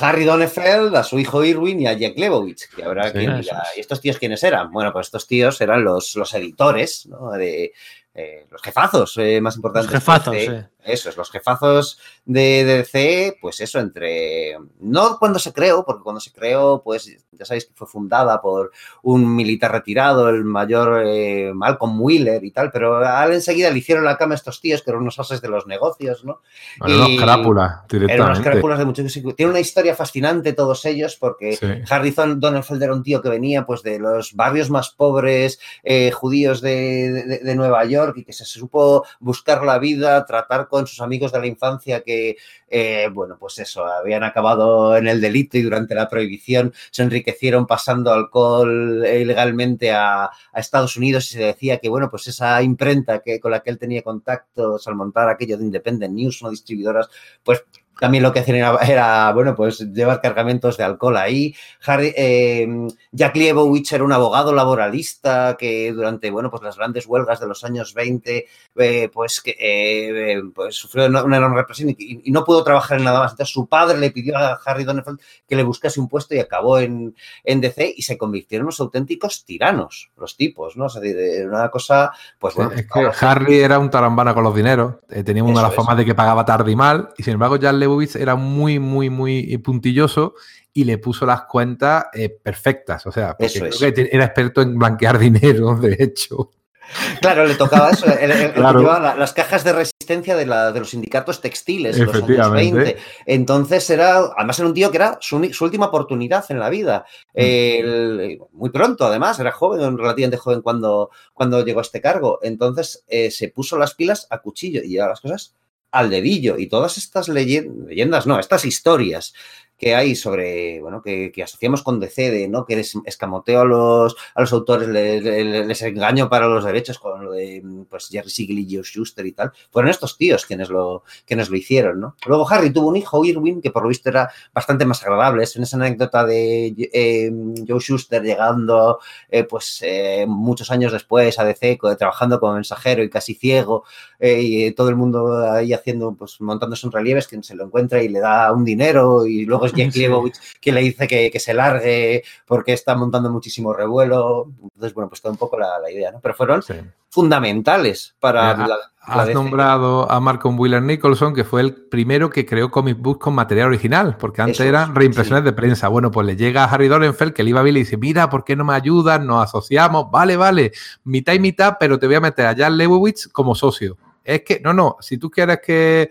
Harry Donefeld, a su hijo Irwin y a Jack Lebowitz, que habrá Sí. quien Eso diga, es. ¿y estos tíos quiénes eran? Bueno, pues estos tíos eran los, los editores, ¿no? De, eh, los jefazos eh, más Los importantes. jefazos, de sí. Eso es, los jefazos de, de DC, pues eso, entre. No cuando se creó, porque cuando se creó, pues ya sabéis que fue fundada por un militar retirado, el mayor eh, Malcolm Wheeler y tal, pero al enseguida le hicieron la cama a estos tíos que eran unos ases de los negocios, ¿no? Bueno, unos Y- crápulas, Eran unos crápulas de muchos. Tiene una historia fascinante todos ellos, porque Sí. Harrison Donenfeld era un tío que venía pues de los barrios más pobres eh, judíos de, de- de Nueva York y que se supo buscar la vida, tratar con sus amigos de la infancia que, eh, bueno, pues eso, habían acabado en el delito y durante la prohibición se enriquecieron pasando alcohol ilegalmente a, a Estados Unidos y se decía que, bueno, pues esa imprenta que, con la que él tenía contactos al montar aquello de Independent News, no distribuidoras, pues también lo que hacían era, era, bueno, pues llevar cargamentos de alcohol ahí. Harry, eh, Jack Liebowitz era un abogado laboralista que durante, bueno, pues las grandes huelgas de los años 20, eh, pues, que, eh, eh, pues sufrió una, una enorme represión y, y no pudo trabajar en nada más. Entonces su padre le pidió a Harry Donenfeld que le buscase un puesto y acabó en, en DC y se convirtieron en unos auténticos tiranos, los tipos, ¿no? O sea, una cosa, pues bueno. es que Harry era un tarambana con los dineros, tenía una de las famas de que pagaba tarde y mal, y sin embargo Jan Era muy, muy, muy puntilloso y le puso las cuentas eh, perfectas. O sea, Eso creo que era experto en blanquear dinero, (laughs) de hecho. Claro, le tocaba eso. El, Claro. llevaba las cajas de resistencia de, la- de los sindicatos textiles en los años Efectivamente. 20. Entonces era, además era un tío que era su, última oportunidad en la vida. El- muy pronto, además, era joven, relativamente joven cuando, cuando llegó a este cargo. Entonces eh, se puso las pilas a cuchillo y llevaba las cosas al dedillo. Y todas estas leyen- leyendas, no, estas historias que hay sobre, bueno, que, que asociamos con DC, de, ¿no? Que les escamoteo a los, a los autores, le- le- les engaño para los derechos con lo de, pues, Jerry Siegel y Joe Schuster y tal. Fueron estos tíos quienes lo, quienes lo hicieron, ¿no? Luego Harry tuvo un hijo, Irwin, que por lo visto era bastante más agradable. Es en esa anécdota de eh, Joe Schuster llegando, eh, pues, eh, muchos años después a DC, trabajando como mensajero y casi ciego, y todo el mundo ahí haciendo, pues, montándose en relieves, quien se lo encuentra y le da un dinero, y luego Jack quien le dice que, que se largue porque está montando muchísimo revuelo. Entonces, bueno, pues toda un poco la, la idea, ¿no? Pero fueron Sí. fundamentales para Mira, la, la Has DC. nombrado a Malcolm Wheeler Nicholson, que fue el primero que creó comic books con material original, porque antes Eso eran reimpresiones sí. de prensa. Bueno, pues le llega a Harry Donenfeld, que le iba bien y le dice, mira, ¿por qué no me ayudas? Nos asociamos, vale, vale, mitad y mitad, pero te voy a meter a Jan Lebowitz como socio. Es que, no, no, si tú quieres que,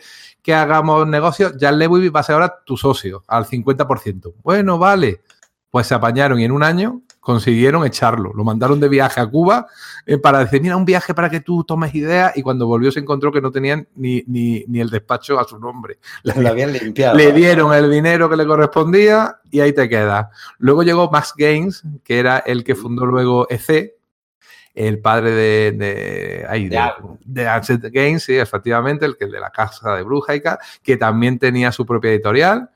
que hagamos negocios, Jan Lebowitz va a ser ahora tu socio, al 50%. Bueno, vale. Pues se apañaron y en un año consiguieron echarlo. Lo mandaron de viaje a Cuba eh, para decir, mira, un viaje para que tú tomes ideas. Y cuando volvió se encontró que no tenían ni, ni, ni el despacho a su nombre. Lo habían limpiado. Le dieron el dinero que le correspondía y ahí te queda. Luego llegó Max Gaines, que era el que fundó luego EC. El padre de, de, ahí, de, de Gaines, sí, efectivamente, el que de la casa de Brujaica, que también tenía su propia editorial.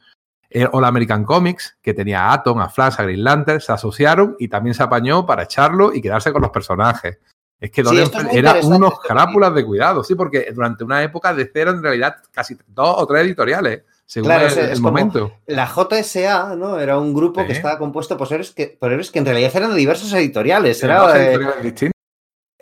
El All American Comics, que tenía a Atom, a Flash, a Green Lantern, se asociaron y también se apañó para echarlo y quedarse con los personajes. Es que Sí, es era unos crápulas de cuidado, sí, porque durante una época de cero en realidad casi dos o tres editoriales, según Claro, el, es- el momento. La JSA, ¿no? Era un grupo Sí. que estaba compuesto por héroes que, por héroes que en realidad eran de diversos editoriales. Era, eh, distintas.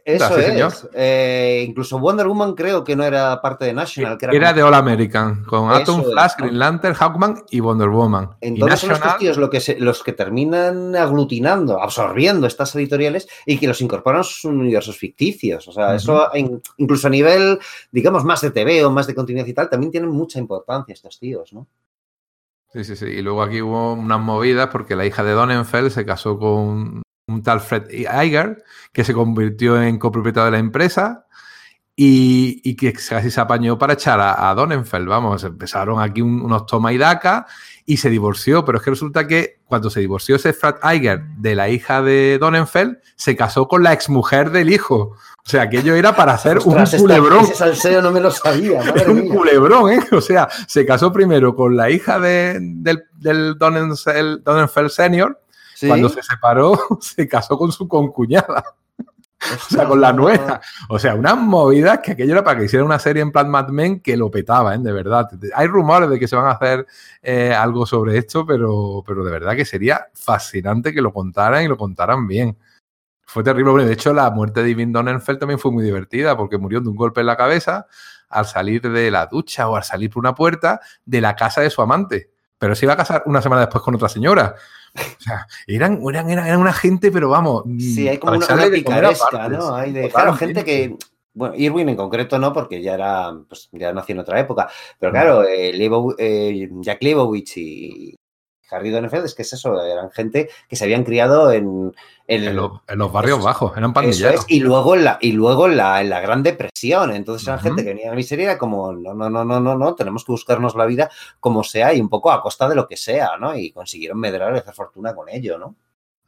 Eso sí, es. señor. Eh, incluso Wonder Woman creo que no era parte de National. Que era Era de All American, con Eso Atom, Flash. Green Lantern, Hawkman y Wonder Woman. y Entonces son estos tíos lo que se- los que terminan aglutinando, absorbiendo estas editoriales y que los incorporan a sus universos ficticios. O sea, eso in- incluso a nivel, digamos, más de TV o más de continuidad y tal, también tienen mucha importancia estos tíos, ¿no? Sí, sí, sí. Y luego aquí hubo unas movidas porque la hija de Donenfeld se casó con un tal Fred Iger, que se convirtió en copropietario de la empresa y, y que casi se apañó para echar a, a Donenfeld. Vamos, empezaron aquí un- unos toma y daca y se divorció. Pero es que resulta que cuando se divorció ese Fred Iger de la hija de Donenfeld, se casó con la exmujer del hijo. O sea, aquello era para hacer Ostras, un esta- culebrón. ese salseo no me lo sabía, (laughs) madre un mía. culebrón, ¿eh? O sea, se casó primero con la hija de- del, del Donenfeld, Donenfeld Senior. Sí. Cuando se separó, (laughs) se casó con su concuñada, (laughs) o sea, con la nuera. O sea, unas movidas que aquello era para que hiciera una serie en plan Mad Men que lo petaba, ¿eh? De verdad. Hay rumores de que se van a hacer eh, algo sobre esto, pero, pero de verdad que sería fascinante que lo contaran y lo contaran bien. Fue terrible. Bueno, de hecho, la muerte de Ivan Donenfeld también fue muy divertida porque murió de un golpe en la cabeza al salir de la ducha o al salir por una puerta de la casa de su amante. Pero se iba a casar una semana después con otra señora. O sea, eran, eran, eran, una gente, pero vamos. Sí, hay como una, una picaresca, ¿no? Hay de, claro, gente que. Bueno, Irwin en concreto no, porque ya era, pues ya nació en otra época. Pero claro, eh, Leibow- eh, Jack Leibowitz y Harry Donenfeld, es que es eso, eran gente que se habían criado en, en, En los, en los barrios Eso bajos, eran pandilleros. es, y luego en la, y luego en la, en la Gran Depresión. Entonces eran Ujú. gente que venía de la miseria, era como, no, no, no, no, no, no, tenemos que buscarnos la vida como sea y un poco a costa de lo que sea, ¿no? Y consiguieron medrar y hacer fortuna con ello, ¿no?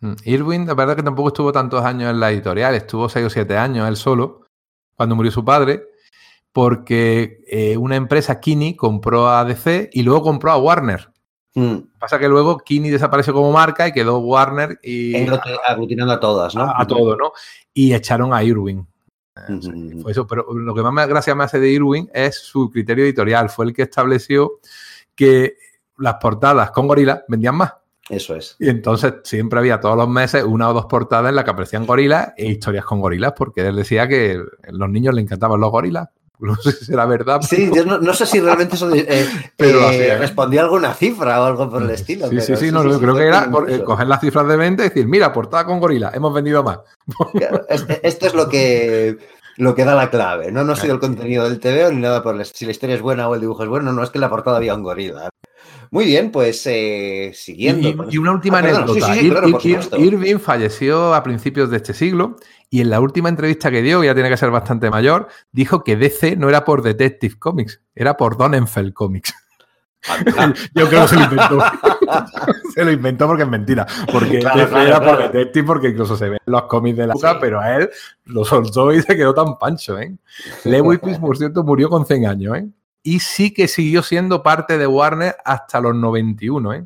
Mm, Irwin, la verdad que tampoco estuvo tantos años en la editorial, estuvo seis o siete años él solo, cuando murió su padre, porque eh, una empresa, Kini, compró a DC y luego compró a Warner. Mm. Pasa que luego Kini desapareció como marca y quedó Warner y aglutinando a todas, ¿no? a, a todo, ¿no? Y echaron a Irwin. Eh, fue eso, pero lo que más me- gracia me hace de Irwin es su criterio editorial. Fue el que estableció que las portadas con gorilas vendían más. Eso es. Y entonces siempre había todos los meses una o dos portadas en las que aparecían gorilas e historias con gorilas, porque él decía que a los niños le encantaban los gorilas. No sé si será verdad. Sí, yo no, no sé si realmente eso de- (laughs) eh, Pero eh, ¿eh? a alguna cifra o algo por el estilo. Sí, sí, sí, no, yo creo que era eh, coger las cifras de venta y decir, mira, portada con gorila, hemos vendido más. Claro, esto es lo que, lo que da la clave. No, no ha sido el contenido del TVO ni nada por el. Si la historia es buena o el dibujo es bueno, no es que en la portada había un gorila. Muy bien, pues eh, Y, siguiendo. y- una última Ah, anécdota. sí, sí, sí, Ir- claro, Ir- por supuesto. Irving falleció a principios de este siglo y en la última entrevista que dio, ya tiene que ser bastante mayor, dijo que DC no era por Detective Comics, era por Donenfeld Comics. (laughs) Yo creo que se lo inventó. (laughs) se lo inventó porque es mentira. Porque Claro, era por. Detective, porque incluso se ven los cómics de la época, Sí. pero a él lo soltó y se quedó tan pancho, ¿eh? (laughs) Lewis, por cierto, murió con 100 años, ¿eh? Y sí que siguió siendo parte de Warner hasta los 91, ¿eh?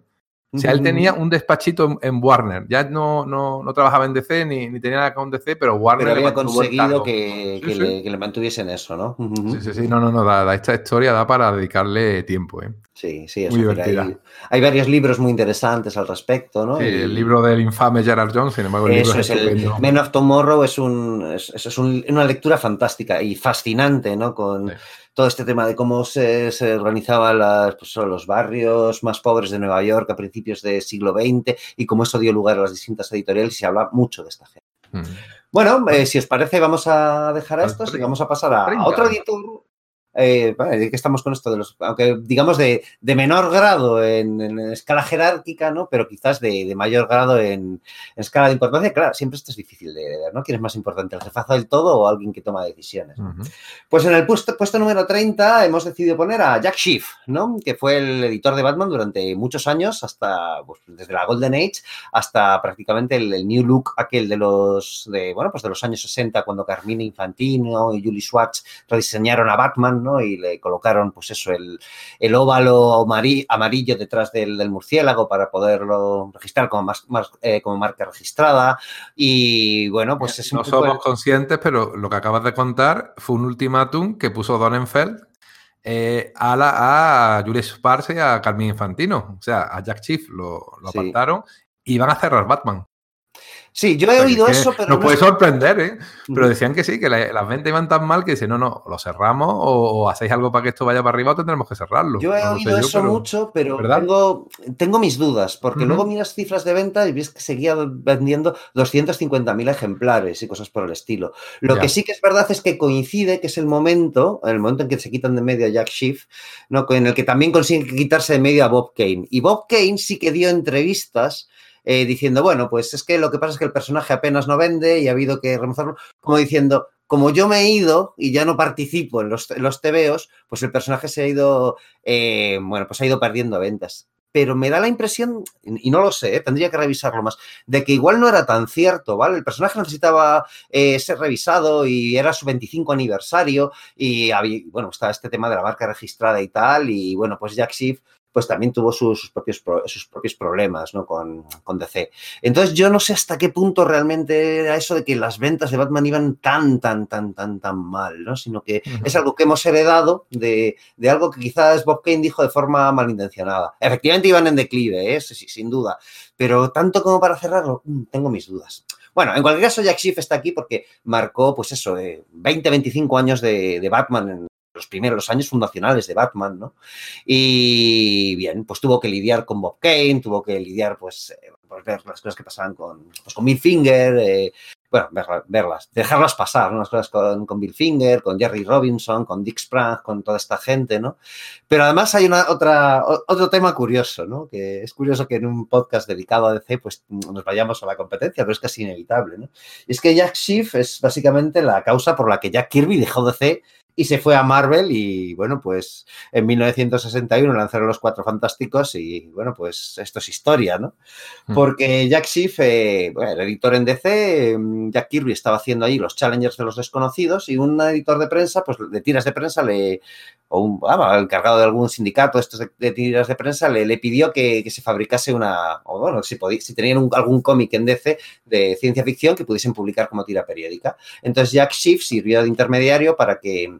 O sea, él tenía un despachito en, Warner. Ya no, no, no trabajaba en DC ni, ni tenía nada con DC, pero Warner Pero había conseguido que, Sí, que sí. Le, que le mantuviesen eso, ¿no? Sí, sí, sí. No, no, no. da- da- esta historia da para dedicarle tiempo, ¿eh? Sí, sí, es Muy divertida. hay, hay varios libros muy interesantes al respecto, ¿no? Sí, Y- el libro del infame Gerard Jones, sin embargo, el libro Eso es es, el. Men of Tomorrow es, un, es, es- es un- una lectura fantástica y fascinante, ¿no? Con Sí. Todo este tema de cómo se, se organizaban las, pues, los barrios más pobres de Nueva York a principios del siglo XX y cómo eso dio lugar a las distintas editoriales y se habla mucho de esta gente. Mm. Bueno, eh, si os parece, vamos a dejar a estos y vamos a pasar a, otro editor. Eh, que estamos con esto de los, aunque digamos de, menor grado en, escala jerárquica, ¿no? Pero quizás de, mayor grado en, escala de importancia. Claro, siempre esto es difícil de ver, ¿no? ¿Quién es más importante, el jefazo del todo o alguien que toma decisiones? Pues en el puesto, puesto número 30 hemos decidido poner a Jack Schiff, ¿no? Que fue el editor de Batman durante muchos años, hasta pues, desde la Golden Age hasta prácticamente el, New Look, aquel de los de, bueno, pues de los años 60, cuando Carmine Infantino y Julie Schwartz rediseñaron a Batman, ¿no? Y le colocaron, pues eso, el, el óvalo amarillo detrás del, murciélago para poderlo registrar como, más, eh, como marca registrada. Y bueno, pues es No somos conscientes, pero lo que acabas de contar fue un ultimátum que puso Donenfeld eh, a, la, a Julius Sparse y a Carmine Infantino. O sea, a Jack Chief lo, lo apartaron y van a cerrar Batman. Sí, yo he oído eso, pero. Nos puede sorprender, ¿eh? Pero decían que sí, que las ventas iban tan mal que dicen, no, no, lo cerramos o, hacéis algo para que esto vaya para arriba o tendremos que cerrarlo. Yo he oído eso mucho, pero tengo, mis dudas, porque luego miras cifras de venta y ves que seguía vendiendo 250.000 ejemplares y cosas por el estilo. Lo que sí que es verdad es que coincide que es el momento, el momento en que se quitan de medio a Jack Schiff, ¿no? en el que también consiguen quitarse de medio a Bob Kane. Y Bob Kane sí que dio entrevistas eh, diciendo, bueno, pues es que lo que pasa es que el personaje apenas no vende y ha habido que remozarlo, como diciendo, como yo me he ido y ya no participo en los, los tebeos, pues el personaje se ha ido, eh, bueno, pues ha ido perdiendo ventas. Pero me da la impresión, y no lo sé, eh, tendría que revisarlo más, de que igual no era tan cierto, ¿vale? El personaje necesitaba ser revisado y era su 25 aniversario y había, bueno, está este tema de la marca registrada y tal, y bueno, pues Jack Schiff pues también tuvo sus, propios, sus propios problemas ¿no? con, DC. Entonces yo no sé hasta qué punto realmente era eso de que las ventas de Batman iban tan, tan, tan, tan, tan mal, ¿no? Sino que es algo que hemos heredado de, algo que quizás Bob Kane dijo de forma malintencionada. Efectivamente iban en declive, ¿eh? sí, sin duda. Pero tanto como para cerrarlo, mm, tengo mis dudas. Bueno, en cualquier caso, Jack Schiff está aquí porque marcó, pues eso, 20, 25 años de, de Batman en, los primeros años fundacionales de Batman, ¿no? Y bien, pues tuvo que lidiar con Bob Kane, tuvo que lidiar, pues, eh, pues ver las cosas que pasaban con, pues, con Bill Finger, eh, bueno, verlas, dejarlas pasar, ¿no? Las cosas con, Bill Finger, con Jerry Robinson, con Dick Sprang, con toda esta gente, ¿no? Pero además hay una, otra, otro tema curioso, ¿no? Que es curioso que en un podcast dedicado a DC, pues nos vayamos a la competencia, pero es casi inevitable, ¿no? Y es que Jack Schiff es básicamente la causa por la que Jack Kirby dejó DC y se fue a Marvel y bueno, pues en 1961 lanzaron Los Cuatro Fantásticos y bueno, pues esto es historia, ¿no? Mm. Porque Jack Schiff, eh, el editor en DC, mm, Jack Kirby estaba haciendo ahí los Challengers de los desconocidos y un editor de prensa, pues de tiras de prensa, le, o un ah, encargado de algún sindicato estos de, tiras de prensa, le, le pidió que, se fabricase una, o bueno, si, si tenían algún cómic en DC de ciencia ficción que pudiesen publicar como tira periódica. Entonces Jack Schiff sirvió de intermediario para que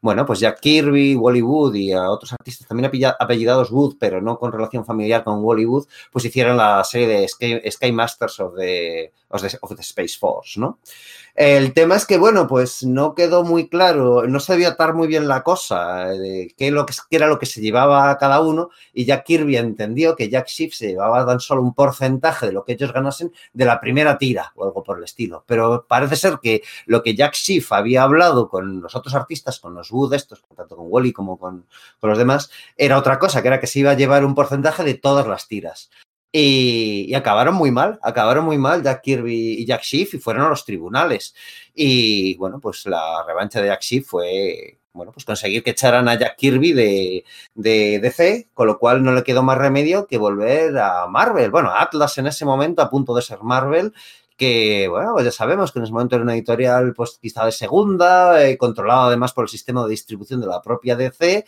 bueno, pues Jack Kirby, Wally Wood y a otros artistas también apellidados Wood, pero no con relación familiar con Wally Wood, pues hicieron la serie de Sky, Masters of the, of the, Space Force, ¿no? El tema es que, bueno, pues no quedó muy claro, no se debía atar muy bien la cosa de qué, lo que, era lo que se llevaba a cada uno y Jack Kirby entendió que Jack Schiff se llevaba tan solo un porcentaje de lo que ellos ganasen de la primera tira o algo por el estilo. Pero parece ser que lo que Jack Schiff había hablado con los otros artistas, con los Wood estos, tanto con Wally como con, con los demás, era otra cosa, que era que se iba a llevar un porcentaje de todas las tiras. Y, acabaron muy mal, acabaron muy mal Jack Kirby y Jack Schiff y fueron a los tribunales. Y bueno, pues la revancha de Jack Schiff fue, bueno, pues conseguir que echaran a Jack Kirby de, de DC, con lo cual no le quedó más remedio que volver a Marvel. Bueno, Atlas en ese momento, a punto de ser Marvel, que, bueno, pues ya sabemos que en ese momento era una editorial, pues quizá de segunda, eh, controlada además por el sistema de distribución de la propia DC,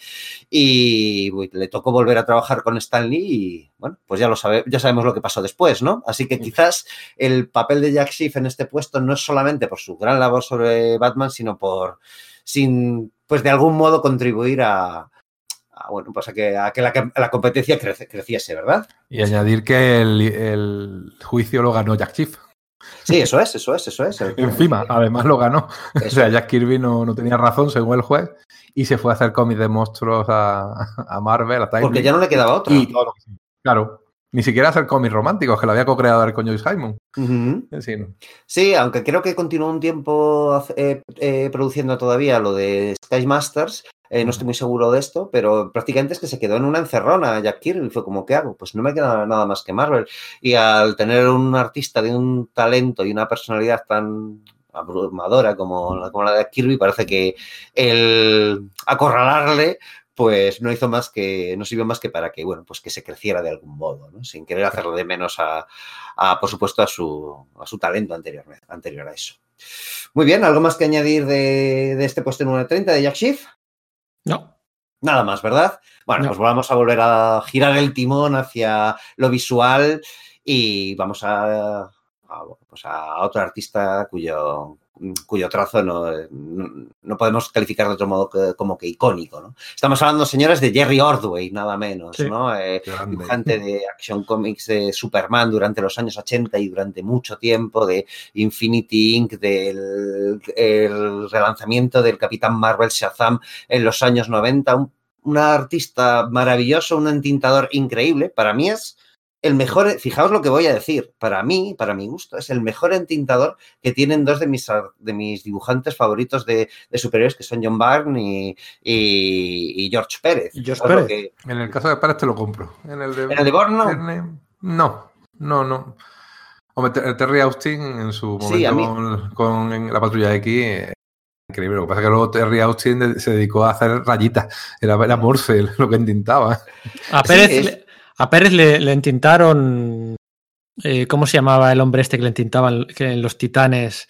y le tocó volver a trabajar con Stan Lee y, bueno, pues ya lo sabe, ya sabemos lo que pasó después, ¿no? Así que quizás el papel de Jack Schiff en este puesto no es solamente por su gran labor sobre Batman, sino por, sin, pues de algún modo contribuir a, bueno, pues a que, a que la, competencia creciese, ¿verdad? Y añadir que el, el, juicio lo ganó Jack Schiff. Sí, eso es, eso es, eso es. Encima, además lo ganó. O sea, Jack Kirby no, tenía razón, según el juez, y se fue a hacer cómics de monstruos a, Marvel, a Porque ya no le quedaba otro. claro. Ni siquiera hacer cómics románticos, que lo había co-creado con Joyce Simon. sí, aunque creo que continuó un tiempo eh, eh, produciendo todavía lo de Sky Masters, eh, no estoy muy seguro de esto, pero prácticamente es que se quedó en una encerrona Jack Kirby. Fue como, ¿qué hago? Pues no me queda nada más que Marvel. Y al tener un artista de un talento y una personalidad tan abrumadora como, la- como la de Jack Kirby, parece que el acorralarle pues no hizo más que, no sirvió más que para que, bueno, pues que se creciera de algún modo, ¿no? Sin querer hacerle de menos a, a, por supuesto, a su, a su talento anterior, anterior a eso. Muy bien, ¿algo más que añadir de, de este puesto número 30 de Jack Schiff? No. Nada más, ¿verdad? Bueno, No. pues vamos a volver a girar el timón hacia lo visual y vamos a, a, pues a otro artista cuyo, cuyo trazo no, no, no podemos calificar de otro modo que, como que icónico. ¿no? Estamos hablando, señores, de Jerry Ordway, nada menos, Sí. ¿no? Eh, Grande. dibujante de Action Comics de Superman durante los años 80 y durante mucho tiempo, de Infinity Inc., del el relanzamiento del Capitán Marvel Shazam en los años 90, un, un artista maravilloso, un entintador increíble. Para mí es el mejor, fijaos lo que voy a decir, para mí, para mi gusto, es el mejor entintador que tienen dos de mis, ar- de mis dibujantes favoritos de, de superhéroes, que son John Byrne y, y- y George Pérez. George que- En el caso de Pérez te lo compro. En el de, en el de Bourne, no. No, no, no. Hombre, Ter- Terry Austin en su Sí, momento con, la patrulla X, eh, increíble. Lo que pasa es que luego Terry Austin se dedicó a hacer rayitas. Era, era Morse lo que entintaba. A Sí, Pérez, es- a Pérez le, le entintaron. eh, ¿Cómo se llamaba el hombre este que le entintaban que en los titanes?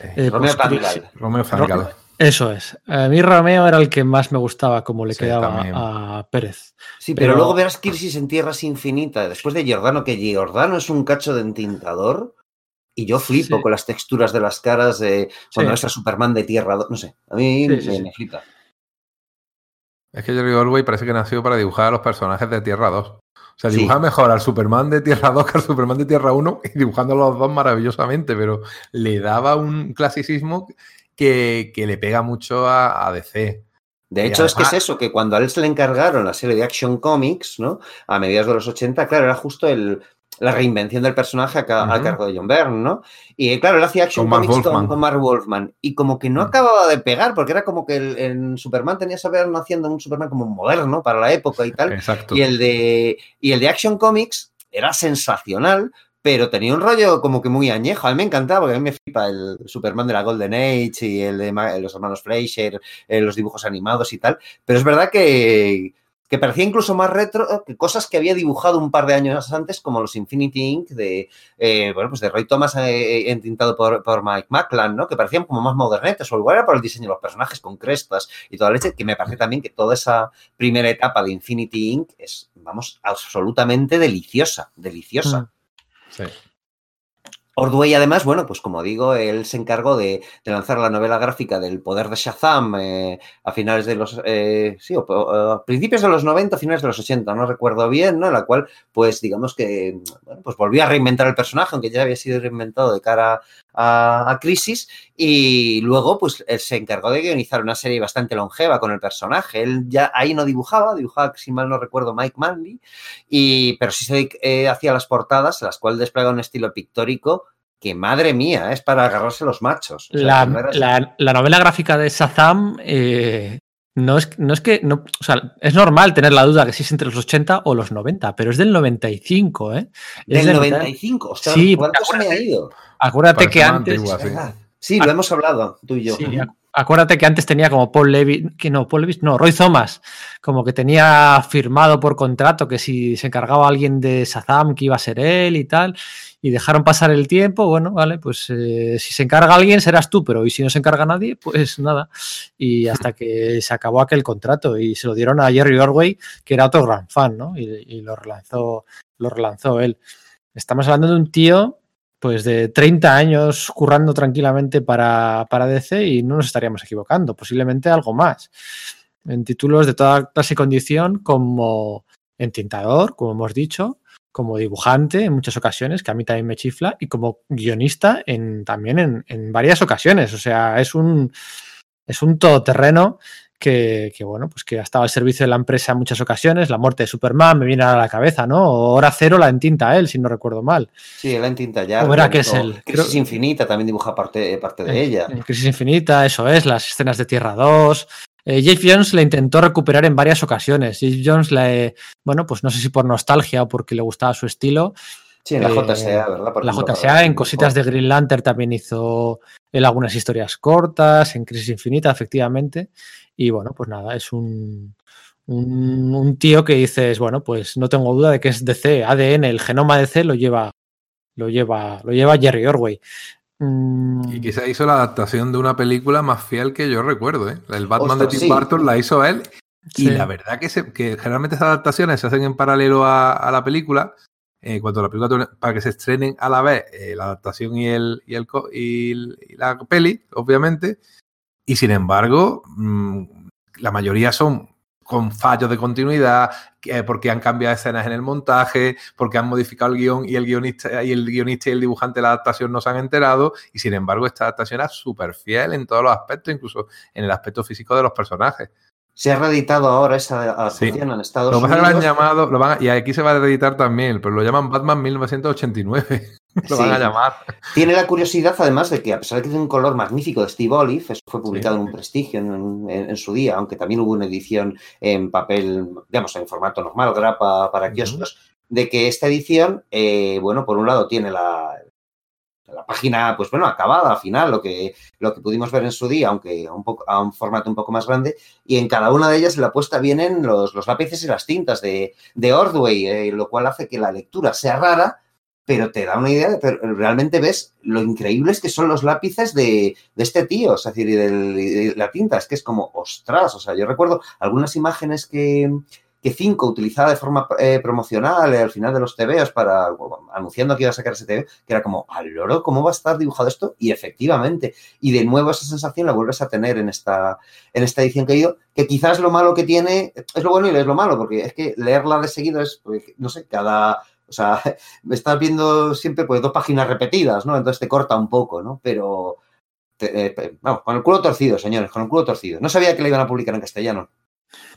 Eh, Romeo pues, Pangal. Romeo Fangal. Eso es. A mí Romeo era el que más me gustaba, como le Sí, quedaba también. a Pérez. Sí, pero, Pero- luego verás Crisis en Tierras Infinitas, después de Giordano, que Giordano es un cacho de entintador, y yo flipo Sí. con las texturas de las caras de cuando Sí. ves a Superman de Tierra 2, no sé, a mí Sí, sí, me, sí. me flipa. Es que Jerry Orway parece que nació para dibujar a los personajes de Tierra 2. O sea, Sí. dibujar mejor al Superman de Tierra 2 que al Superman de Tierra 1 y dibujando los dos maravillosamente, pero le daba un clasicismo que, que le pega mucho a, a DC. De hecho, es que es eso, que cuando a él se le encargaron la serie de Action Comics, ¿no? A mediados de los 80, claro, era justo el, la reinvención del personaje a, ca- a cargo de John Byrne, ¿no? Y claro, él hacía Action Con Mark Comics con, con Mark Wolfman. Y como que no Mm. acababa de pegar, porque era como que el, Superman tenía que Byrne haciendo un Superman como moderno para la época y tal. Exacto. Y el de, y el de Action Comics era sensacional, pero tenía un rollo como que muy añejo. A mí me encantaba, porque a mí me flipa el Superman de la Golden Age y el de los hermanos Fleischer, eh, los dibujos animados y tal. Pero es verdad que, que parecía incluso más retro que cosas que había dibujado un par de años antes, como los Infinity Inc. de, eh, bueno, pues de Roy Thomas eh, entintado por, por Mike Maclan, ¿no? Que parecían como más modernetes, o igual era por el diseño de los personajes con crestas y toda la leche, que me parece también que toda esa primera etapa de Infinity Inc. es, vamos, absolutamente deliciosa, deliciosa. Mm. Sí. Ordway, además, bueno, pues como digo, él se encargó de, lanzar la novela gráfica del poder de Shazam eh, a finales de los, eh, sí, o, principios de los 90, finales de los 80, no recuerdo bien, ¿no? En la cual, pues digamos que, pues volvió a reinventar el personaje, aunque ya había sido reinventado de cara a, a Crisis, y luego, pues, él se encargó de guionizar una serie bastante longeva con el personaje. Él ya ahí no dibujaba, dibujaba, si mal no recuerdo, Mike Manley, y, pero sí se eh, hacía las portadas, las cuales desplega un estilo pictórico que madre mía, es para agarrarse los machos. O sea, la, no la, la, novela gráfica de Shazam eh, no, es, no es que. No, o sea, es normal tener la duda que si es entre los 80 o los 90, pero es del 95, ¿eh? Es del 95, o sea, sí, ¿cuánto se me ha ido? Acuérdate Parece que antes. Antigua, sí. sí, lo hemos hablado, tú y yo. Sí, acuérdate que antes tenía como Paul Levy, que no, Paul Levy, no, Roy Thomas, como que tenía firmado por contrato que si se encargaba alguien de Shazam que iba a ser él y tal, y dejaron pasar el tiempo, bueno, vale, pues eh, si se encarga alguien serás tú, pero y si no se encarga nadie, pues nada. Y hasta que se acabó aquel contrato y se lo dieron a Jerry Orway, que era otro gran fan, ¿no? Y, y lo relanzó, lo relanzó él. Estamos hablando de un tío pues de 30 años currando tranquilamente para, para, DC y no nos estaríamos equivocando, posiblemente algo más. En títulos de toda clase y condición, como entintador, como hemos dicho, como dibujante en muchas ocasiones, que a mí también me chifla, y como guionista en, también en, en varias ocasiones. O sea, es un, es un todoterreno que, que, bueno, pues que ha estado al servicio de la empresa en muchas ocasiones. La muerte de Superman me viene a la cabeza, ¿no? O Hora Cero la entinta él, si no recuerdo mal. Sí, él entinta ya. ¿Cómo era que es él? Crisis Creo... Infinita también dibuja parte, parte de en, ella. En Crisis Infinita, eso es, las escenas de Tierra 2. Eh, Jeff Jones la intentó recuperar en varias ocasiones. Jeff Jones, la, bueno, pues no sé si por nostalgia o porque le gustaba su estilo. Sí, en la Eh, JSA, ¿verdad? Por la ejemplo, JSA, en cositas de Green Lantern también hizo él algunas historias cortas, en Crisis Infinita, efectivamente. Y bueno, pues nada, es un, un, un tío que dices, bueno, pues no tengo duda de que es DC, ADN, el genoma DC lo lleva, lo lleva, lo lleva Jerry Orway. Mm, Y quizá hizo la adaptación de una película más fiel que yo recuerdo, ¿eh? El Batman Ostras, de Tim sí. Burton la hizo él. Y la verdad que, se- que generalmente esas adaptaciones se hacen en paralelo a, a la película. eh, cuando la película, para que se estrenen a la vez eh, la adaptación y, el, y, el, co- y el- y la peli, obviamente. Y sin embargo, mm, la mayoría son con fallos de continuidad, que- porque han cambiado escenas en el montaje, porque han modificado el guion y el guionista y el guionista y el dibujante de la adaptación no se han enterado. Y sin embargo, esta adaptación es súper fiel en todos los aspectos, incluso en el aspecto físico de los personajes. Se ha reeditado ahora esa adaptación en Estados Lo que lo han Unidos. llamado, lo van a- y aquí se va a reeditar también, pero lo llaman Batman 1989. Lo van Sí. a llamar. Tiene la curiosidad, además, de que a pesar de que tiene un color magnífico de Steve Olive, eso fue publicado en un prestigio en, en- en su día, aunque también hubo una edición en papel, digamos, en formato normal, grapa para kioscos, de que esta edición, eh, bueno, por un lado tiene la, la página, pues bueno, acabada al final, lo que, lo que pudimos ver en su día, aunque a un, poco, a un formato un poco más grande, y en cada una de ellas en la puesta vienen los, los lápices y las tintas de, de Ordway, eh, lo cual hace que la lectura sea rara, pero te da una idea, de, pero realmente ves lo increíbles que son los lápices de, de este tío, es decir, y, de la tinta, es que es como, ostras, o sea, yo recuerdo algunas imágenes que, que Cinco utilizaba de forma eh, promocional eh, al final de los TVOs para, anunciando que iba a sacar ese TV, que era como, al loro, ¿cómo va a estar dibujado esto? Y efectivamente, y de nuevo esa sensación la vuelves a tener en esta, en esta edición que ido, que quizás lo malo que tiene, es lo bueno y es lo malo, porque es que leerla de seguido es, pues, no sé, cada, o sea, me (laughs) estás viendo siempre pues dos páginas repetidas, ¿no? Entonces te corta un poco, ¿no? Pero, te- eh, vamos, con el culo torcido, señores, con el culo torcido. No sabía que la iban a publicar en castellano.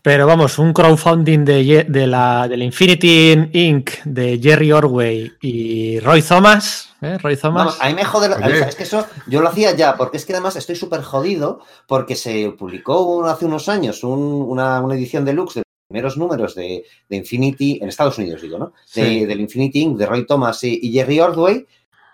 Pero vamos, un crowdfunding de, la, del Infinity Inc. de Jerry Orway y Roy Thomas. ¿eh? Roy Thomas. Vamos, a mí me jode, la- es que eso yo lo hacía ya, porque es que además estoy súper jodido, porque se publicó hace unos años un- una, una edición deluxe de los primeros números de, de Infinity, en Estados Unidos digo, ¿no? De- Sí. Del Infinity Inc. de Roy Thomas y, y Jerry Ordway,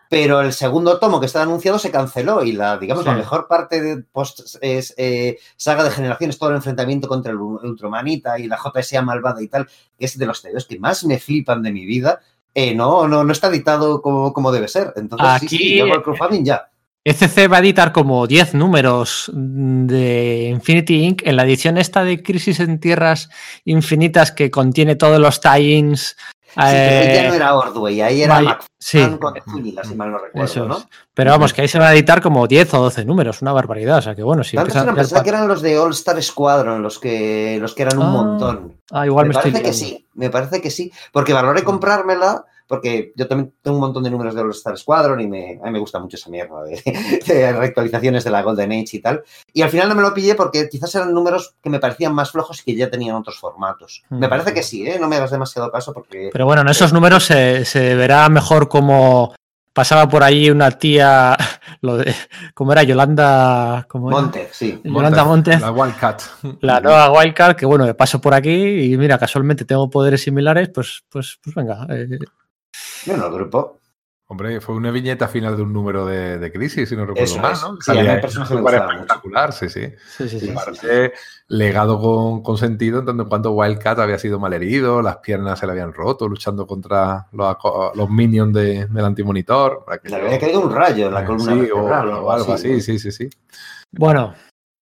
pero el segundo tomo que estaba anunciado se canceló y la, digamos, Sí. la mejor parte de post es, eh, saga de generaciones, todo el enfrentamiento contra el Ultramanita y la JSA malvada y tal, que es de los TVOs que más me flipan de mi vida. eh, no, no, no está editado como, como debe ser. Entonces, sí, Aquí- sí, yo hago el crowdfunding ya. ECC va a editar como 10 números de Infinity Inc. en la edición esta de Crisis en Tierras Infinitas que contiene todos los tie-ins. Sí, ahí ya eh, no era Ordway, ahí era McFarlane sí, con Zúñiga, si mal no recuerdo, eso ¿no? Pero vamos, que ahí se van a editar como 10 o 12 números, una barbaridad. O sea que bueno, si Tantos empiezan a eran, tirar pensaba que eran los de All Star Squadron, los que, los que eran un Ah, montón. Ah, igual me me, estoy parece que sí, me parece que sí. Porque valoré comprármela, porque yo también tengo un montón de números de All Star Squadron y me, a mí me gusta mucho esa mierda de, (laughs) de reactualizaciones de la Golden Age y tal. Y al final no me lo pillé porque quizás eran números que me parecían más flojos y que ya tenían otros formatos. Me Mm. parece que sí, ¿eh? no me hagas demasiado caso porque... Pero bueno, en esos números se, se verá mejor cómo pasaba por ahí una tía, (laughs) lo de, ¿cómo era? Yolanda, ¿cómo era? Monte, sí. Yolanda Montes, La Wildcat. la nueva Wildcard, que bueno, paso por aquí y mira, casualmente tengo poderes similares, pues, pues, pues venga. eh, Bueno, el grupo. Hombre, fue una viñeta final de un número de, de crisis, si no recuerdo Eso mal, es. ¿no? Sí, personaje me mucho. espectacular, sí, sí. sí, sí, sí. Sí. Parece legado con, con sentido, en tanto en cuanto Wildcat había sido malherido, las piernas se le habían roto luchando contra los, minions de- del antimonitor. Le no- había caído un rayo en la Eh, columna sí, o, algo así, sí, sí, sí. Bueno,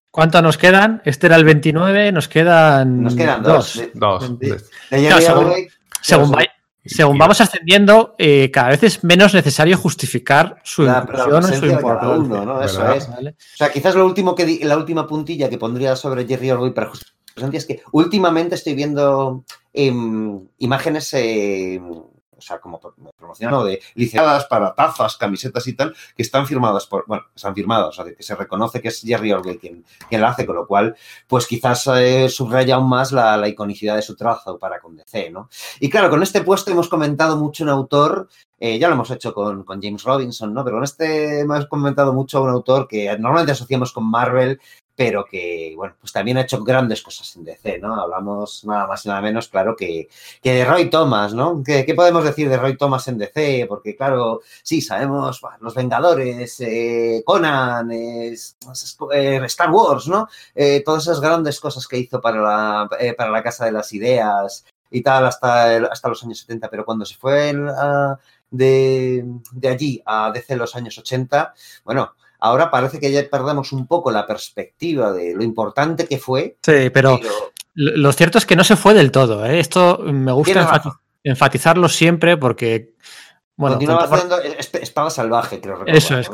¿cuántos nos quedan? Este era el 29, nos quedan, Nos quedan dos. De, Dos. De- No, según- Según, Dos. Según vamos ascendiendo, eh, cada vez es menos necesario justificar su la, la inclusión o su importancia. uno, ¿no? Eso ¿Verdad? es. ¿vale? O sea, quizás lo último que di- la última puntilla que pondría sobre Jerry Orwell para justificar su presencia es que últimamente estoy viendo em, imágenes, eh, o sea, como pro- promocionado de licenciadas para tazas, camisetas y tal, que están firmadas por, bueno, están firmadas, o sea, que se reconoce que es Jerry Orwell quien, quien la hace, con lo cual, pues quizás eh, subraya aún más la, la iconicidad de su trazo para con DC, ¿no? Y claro, con este puesto hemos comentado mucho un autor eh, ya lo hemos hecho con, con James Robinson, ¿no? Pero con este hemos comentado mucho un autor que normalmente asociamos con Marvel, pero que, bueno, pues también ha hecho grandes cosas en DC, ¿no? Hablamos nada más y nada menos, claro, que, que de Roy Thomas, ¿no? ¿Qué, ¿Qué, podemos decir de Roy Thomas en DC? Porque, claro, sí, sabemos Los Vengadores, eh, Conan, Star Wars, ¿no? Eh, todas esas grandes cosas que hizo para la, eh, para la Casa de las Ideas y tal hasta, el, hasta los años 70, pero cuando se fue uh, de, de allí a DC los años 80, bueno, Ahora parece que ya perdemos un poco la perspectiva de lo importante que fue. Sí, pero, pero... lo cierto es que no se fue del todo. ¿eh? Esto me gusta enfati enfatizarlo siempre porque. Bueno, Continuaba haciendo Espada Salvaje, creo recordar, Eso es,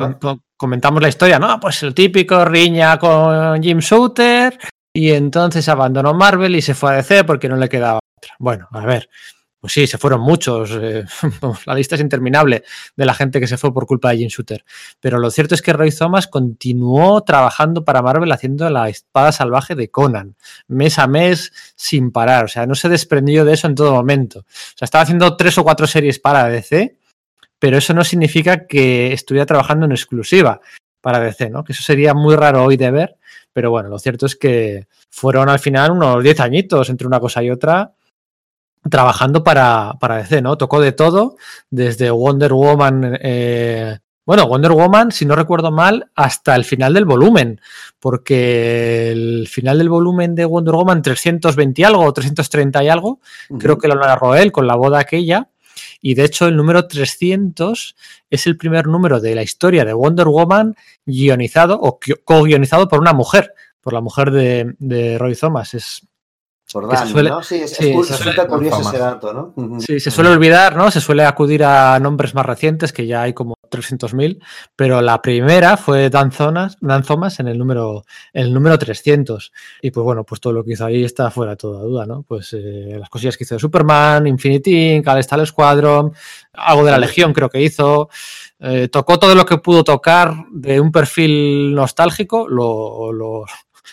comentamos la historia, ¿no? Pues el típico riña con Jim Shooter y entonces abandonó Marvel y se fue a DC porque no le quedaba otra. Bueno, a ver, pues sí, se fueron muchos. Eh, (laughs) la lista es interminable de la gente que se fue por culpa de Jim Shooter. Pero lo cierto es que Roy Thomas continuó trabajando para Marvel haciendo la espada salvaje de Conan, mes a mes, sin parar. O sea, no se desprendió de eso en todo momento. O sea, estaba haciendo tres o cuatro series para DC, pero eso no significa que estuviera trabajando en exclusiva para DC, ¿no? Que eso sería muy raro hoy de ver. Pero bueno, lo cierto es que fueron al final unos 10 añitos entre una cosa y otra trabajando para, para DC, ¿no? Tocó de todo, desde Wonder Woman, eh, bueno, Wonder Woman, si no recuerdo mal, hasta el final del volumen, porque el final del volumen de Wonder Woman 320 y algo, 330 y algo, uh -huh. creo que lo narró él con la boda aquella, y de hecho el número 300 es el primer número de la historia de Wonder Woman guionizado o co-guionizado por una mujer, por la mujer de, de Roy Thomas. Es, por Dan, suele, ¿no? Sí, es, sí, es resulta curioso ese dato, ¿no? Sí, se suele olvidar, ¿no? Se suele acudir a nombres más recientes, que ya hay como 300.000, pero la primera fue Dan, Zonas, Dan Thomas en el número, el número 300. Y pues bueno, pues todo lo que hizo ahí está fuera de toda duda, ¿no? Pues eh, las cosillas que hizo de Superman, Infinity Inc., Al Star Squadron, algo de la Legión creo que hizo. Eh, tocó todo lo que pudo tocar de un perfil nostálgico, lo, lo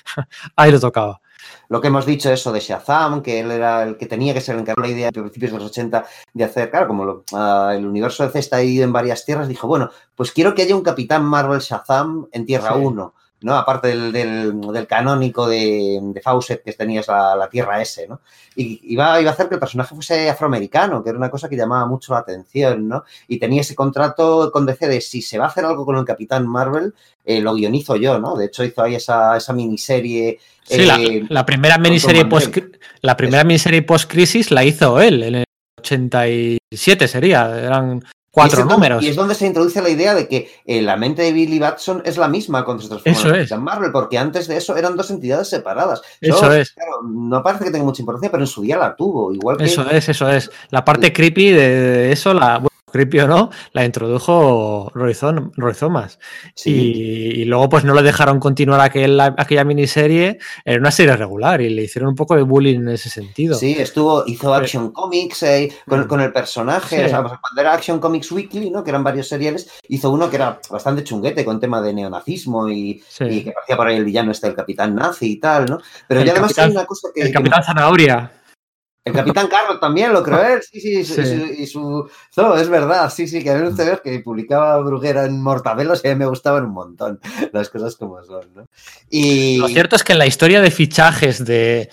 (laughs) ahí lo tocaba lo que hemos dicho, eso de Shazam, que él era el que tenía que ser el encargado la idea a principios de los 80 de hacer, claro, como lo, uh, el universo de C está ahí en varias tierras, dijo, bueno, pues quiero que haya un Capitán Marvel Shazam en Tierra sí. 1. ¿No? Aparte del, del, del canónico de, de, Fawcett que tenías la, la, Tierra S, ¿no? Y iba, iba, a hacer que el personaje fuese afroamericano, que era una cosa que llamaba mucho la atención, ¿no? Y tenía ese contrato con DC de si se va a hacer algo con el Capitán Marvel, eh, lo guionizo yo, ¿no? De hecho, hizo ahí esa, esa miniserie. Sí, eh, la, la, primera miniserie post la primera miniserie post crisis la hizo él en el 87 sería, eran cuatro y números. Donde, y es donde se introduce la idea de que eh, la mente de Billy Batson es la misma cuando se transforma eso en es. Marvel, porque antes de eso eran dos entidades separadas. Eso Yo, es. Claro, no parece que tenga mucha importancia, pero en su día la tuvo. Igual que... Eso es, eso es. La parte creepy de eso, la creepy o no, la introdujo Roy Thomas. Sí. Y, y, luego pues no le dejaron continuar aquel, aquella miniserie en una serie regular y le hicieron un poco de bullying en ese sentido. Sí, estuvo, hizo Action Comics eh, con, con, el personaje, sí. o sea, cuando era Action Comics Weekly, ¿no? que eran varios seriales, hizo uno que era bastante chunguete con tema de neonazismo y, sí. y que parecía por ahí el villano este, el capitán nazi y tal, ¿no? Pero el ya además capitán, hay una cosa que... El capitán que... Zanahoria. El Capitán Carlos también lo creo él, sí, sí, sí. Y, su, no, es verdad, sí, sí, que había un que publicaba Bruguera en Mortadelos y a mí me gustaban un montón (laughs) las cosas como son, ¿no? Y... Lo cierto es que en la historia de fichajes de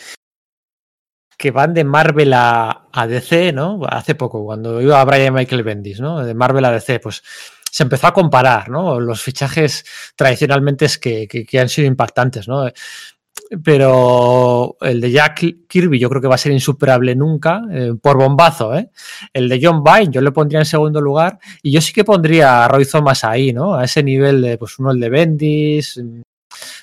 que van de Marvel a, a DC, ¿no? Hace poco, cuando iba a Brian Michael Bendis, ¿no? De Marvel a DC, pues se empezó a comparar, ¿no? Los fichajes tradicionalmente es que, que, que han sido impactantes, ¿no? Pero el de Jack Kirby yo creo que va a ser insuperable nunca, eh, por bombazo, ¿eh? El de John Byrne yo le pondría en segundo lugar y yo sí que pondría a Roy Thomas ahí, ¿no? A ese nivel de, pues uno el de Bendis,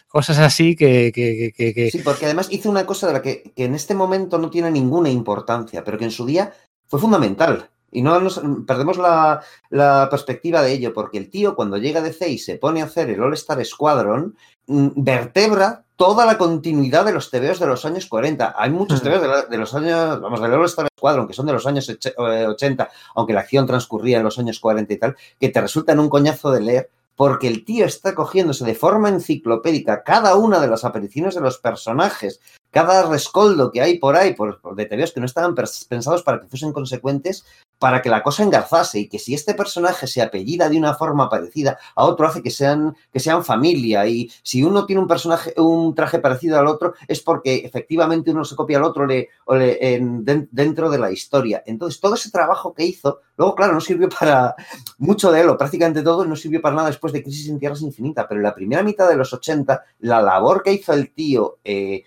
cosas así que. Sí, porque además hizo una cosa de la que, en este momento no tiene ninguna importancia, pero que en su día fue fundamental. Y no nos perdemos la, la, perspectiva de ello, porque el tío cuando llega a DC y se pone a hacer el All-Star Squadron, mm, vertebra toda la continuidad de los TVOs de los años 40. Hay muchos TVOs de, la, de los años, vamos, del All-Star Squadron, que son de los años 80, aunque la acción transcurría en los años 40 y tal, que te resultan un coñazo de leer, porque el tío está cogiéndose de forma enciclopédica cada una de las apariciones de los personajes, cada rescoldo que hay por ahí, por, por de TVOs que no estaban pensados para que fuesen consecuentes, para que la cosa engarzase y que si este personaje se apellida de una forma parecida a otro hace que sean, que sean familia y si uno tiene un personaje, un traje parecido al otro es porque efectivamente uno se copia al otro dentro de la historia. Entonces todo ese trabajo que hizo, luego claro, no sirvió para mucho de él o prácticamente todo, no sirvió para nada después de Crisis en Tierras Infinita, pero en la primera mitad de los 80, la labor que hizo el tío... Eh,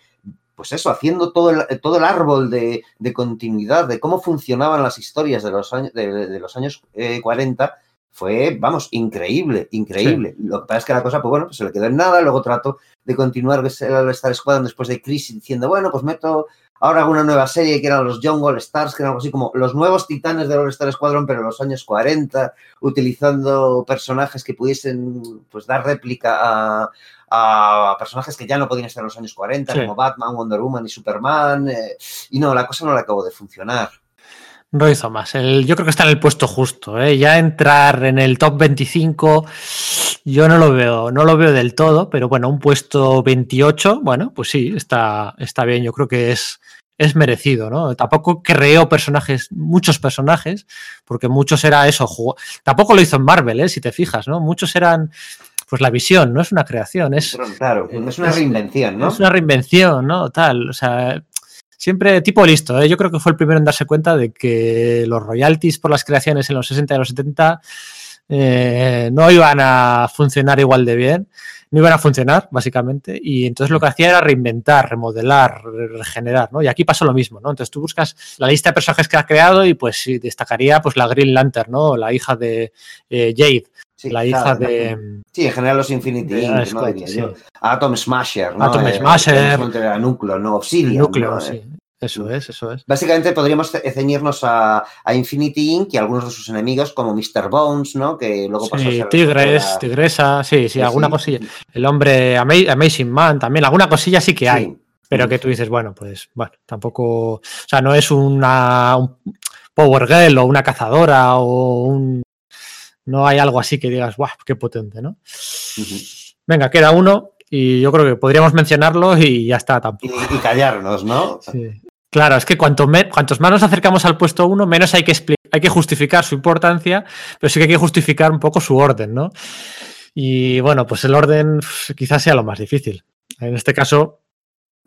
pues eso, haciendo todo el, todo el árbol de, de, continuidad, de cómo funcionaban las historias de los años, de, de los años eh, 40, fue, vamos, increíble, increíble. Sí. Lo que pasa es que la cosa, pues bueno, pues se le quedó en nada, luego trato de continuar el Star Squadron después de Crisis diciendo, bueno, pues meto ahora una nueva serie que eran los Young All Stars, que eran algo así como los nuevos titanes del All Star Squadron, pero en los años 40, utilizando personajes que pudiesen pues dar réplica a, a personajes que ya no podían estar en los años 40, sí. como Batman, Wonder Woman y Superman. Eh, y no, la cosa no le acabó de funcionar. No hizo más. El, yo creo que está en el puesto justo. ¿eh? Ya entrar en el top 25, yo no lo veo, no lo veo del todo, pero bueno, un puesto 28, bueno, pues sí, está, está bien. Yo creo que es, es merecido, ¿no? Tampoco creó personajes, muchos personajes, porque muchos era eso. Jugó, tampoco lo hizo en Marvel, ¿eh? si te fijas, ¿no? Muchos eran pues la visión, no es una creación, es. Claro, es una reinvención, ¿no? Es una reinvención, ¿no? Tal. O sea, siempre tipo listo. ¿eh? Yo creo que fue el primero en darse cuenta de que los royalties por las creaciones en los 60 y los 70 eh, no iban a funcionar igual de bien, no iban a funcionar, básicamente. Y entonces lo que hacía era reinventar, remodelar, regenerar, ¿no? Y aquí pasó lo mismo, ¿no? Entonces tú buscas la lista de personajes que ha creado y pues sí, destacaría pues la Green Lantern, ¿no? La hija de eh, Jade. Sí, la hija claro, de. Sí, en general los Infinity Inc, ¿no? Sí. Atom Smasher, ¿no? Atom Smasher. El, núcleo, ¿no? Obsidian. núcleo, ¿no? sí. Eso es, eso es. Básicamente podríamos ceñirnos a, a, Infinity Inc. y a algunos de sus enemigos, como Mr. Bones, ¿no? Que luego pasó sí, a ser Tigres, la... Tigresa, sí, sí, alguna cosilla. El hombre Amazing Man también, alguna cosilla sí que hay. Pero que tú dices, bueno, pues, bueno, tampoco. O sea, no es una. Un Power Girl o una cazadora o un no hay algo así que digas, ¡guau! ¡Qué potente, ¿no? Uh -huh. Venga, queda uno y yo creo que podríamos mencionarlo y ya está. Tampoco. Y, y callarnos, ¿no? Sí. Claro, es que cuanto me, cuantos más nos acercamos al puesto uno, menos hay que, hay que justificar su importancia, pero sí que hay que justificar un poco su orden, ¿no? Y bueno, pues el orden quizás sea lo más difícil. En este caso.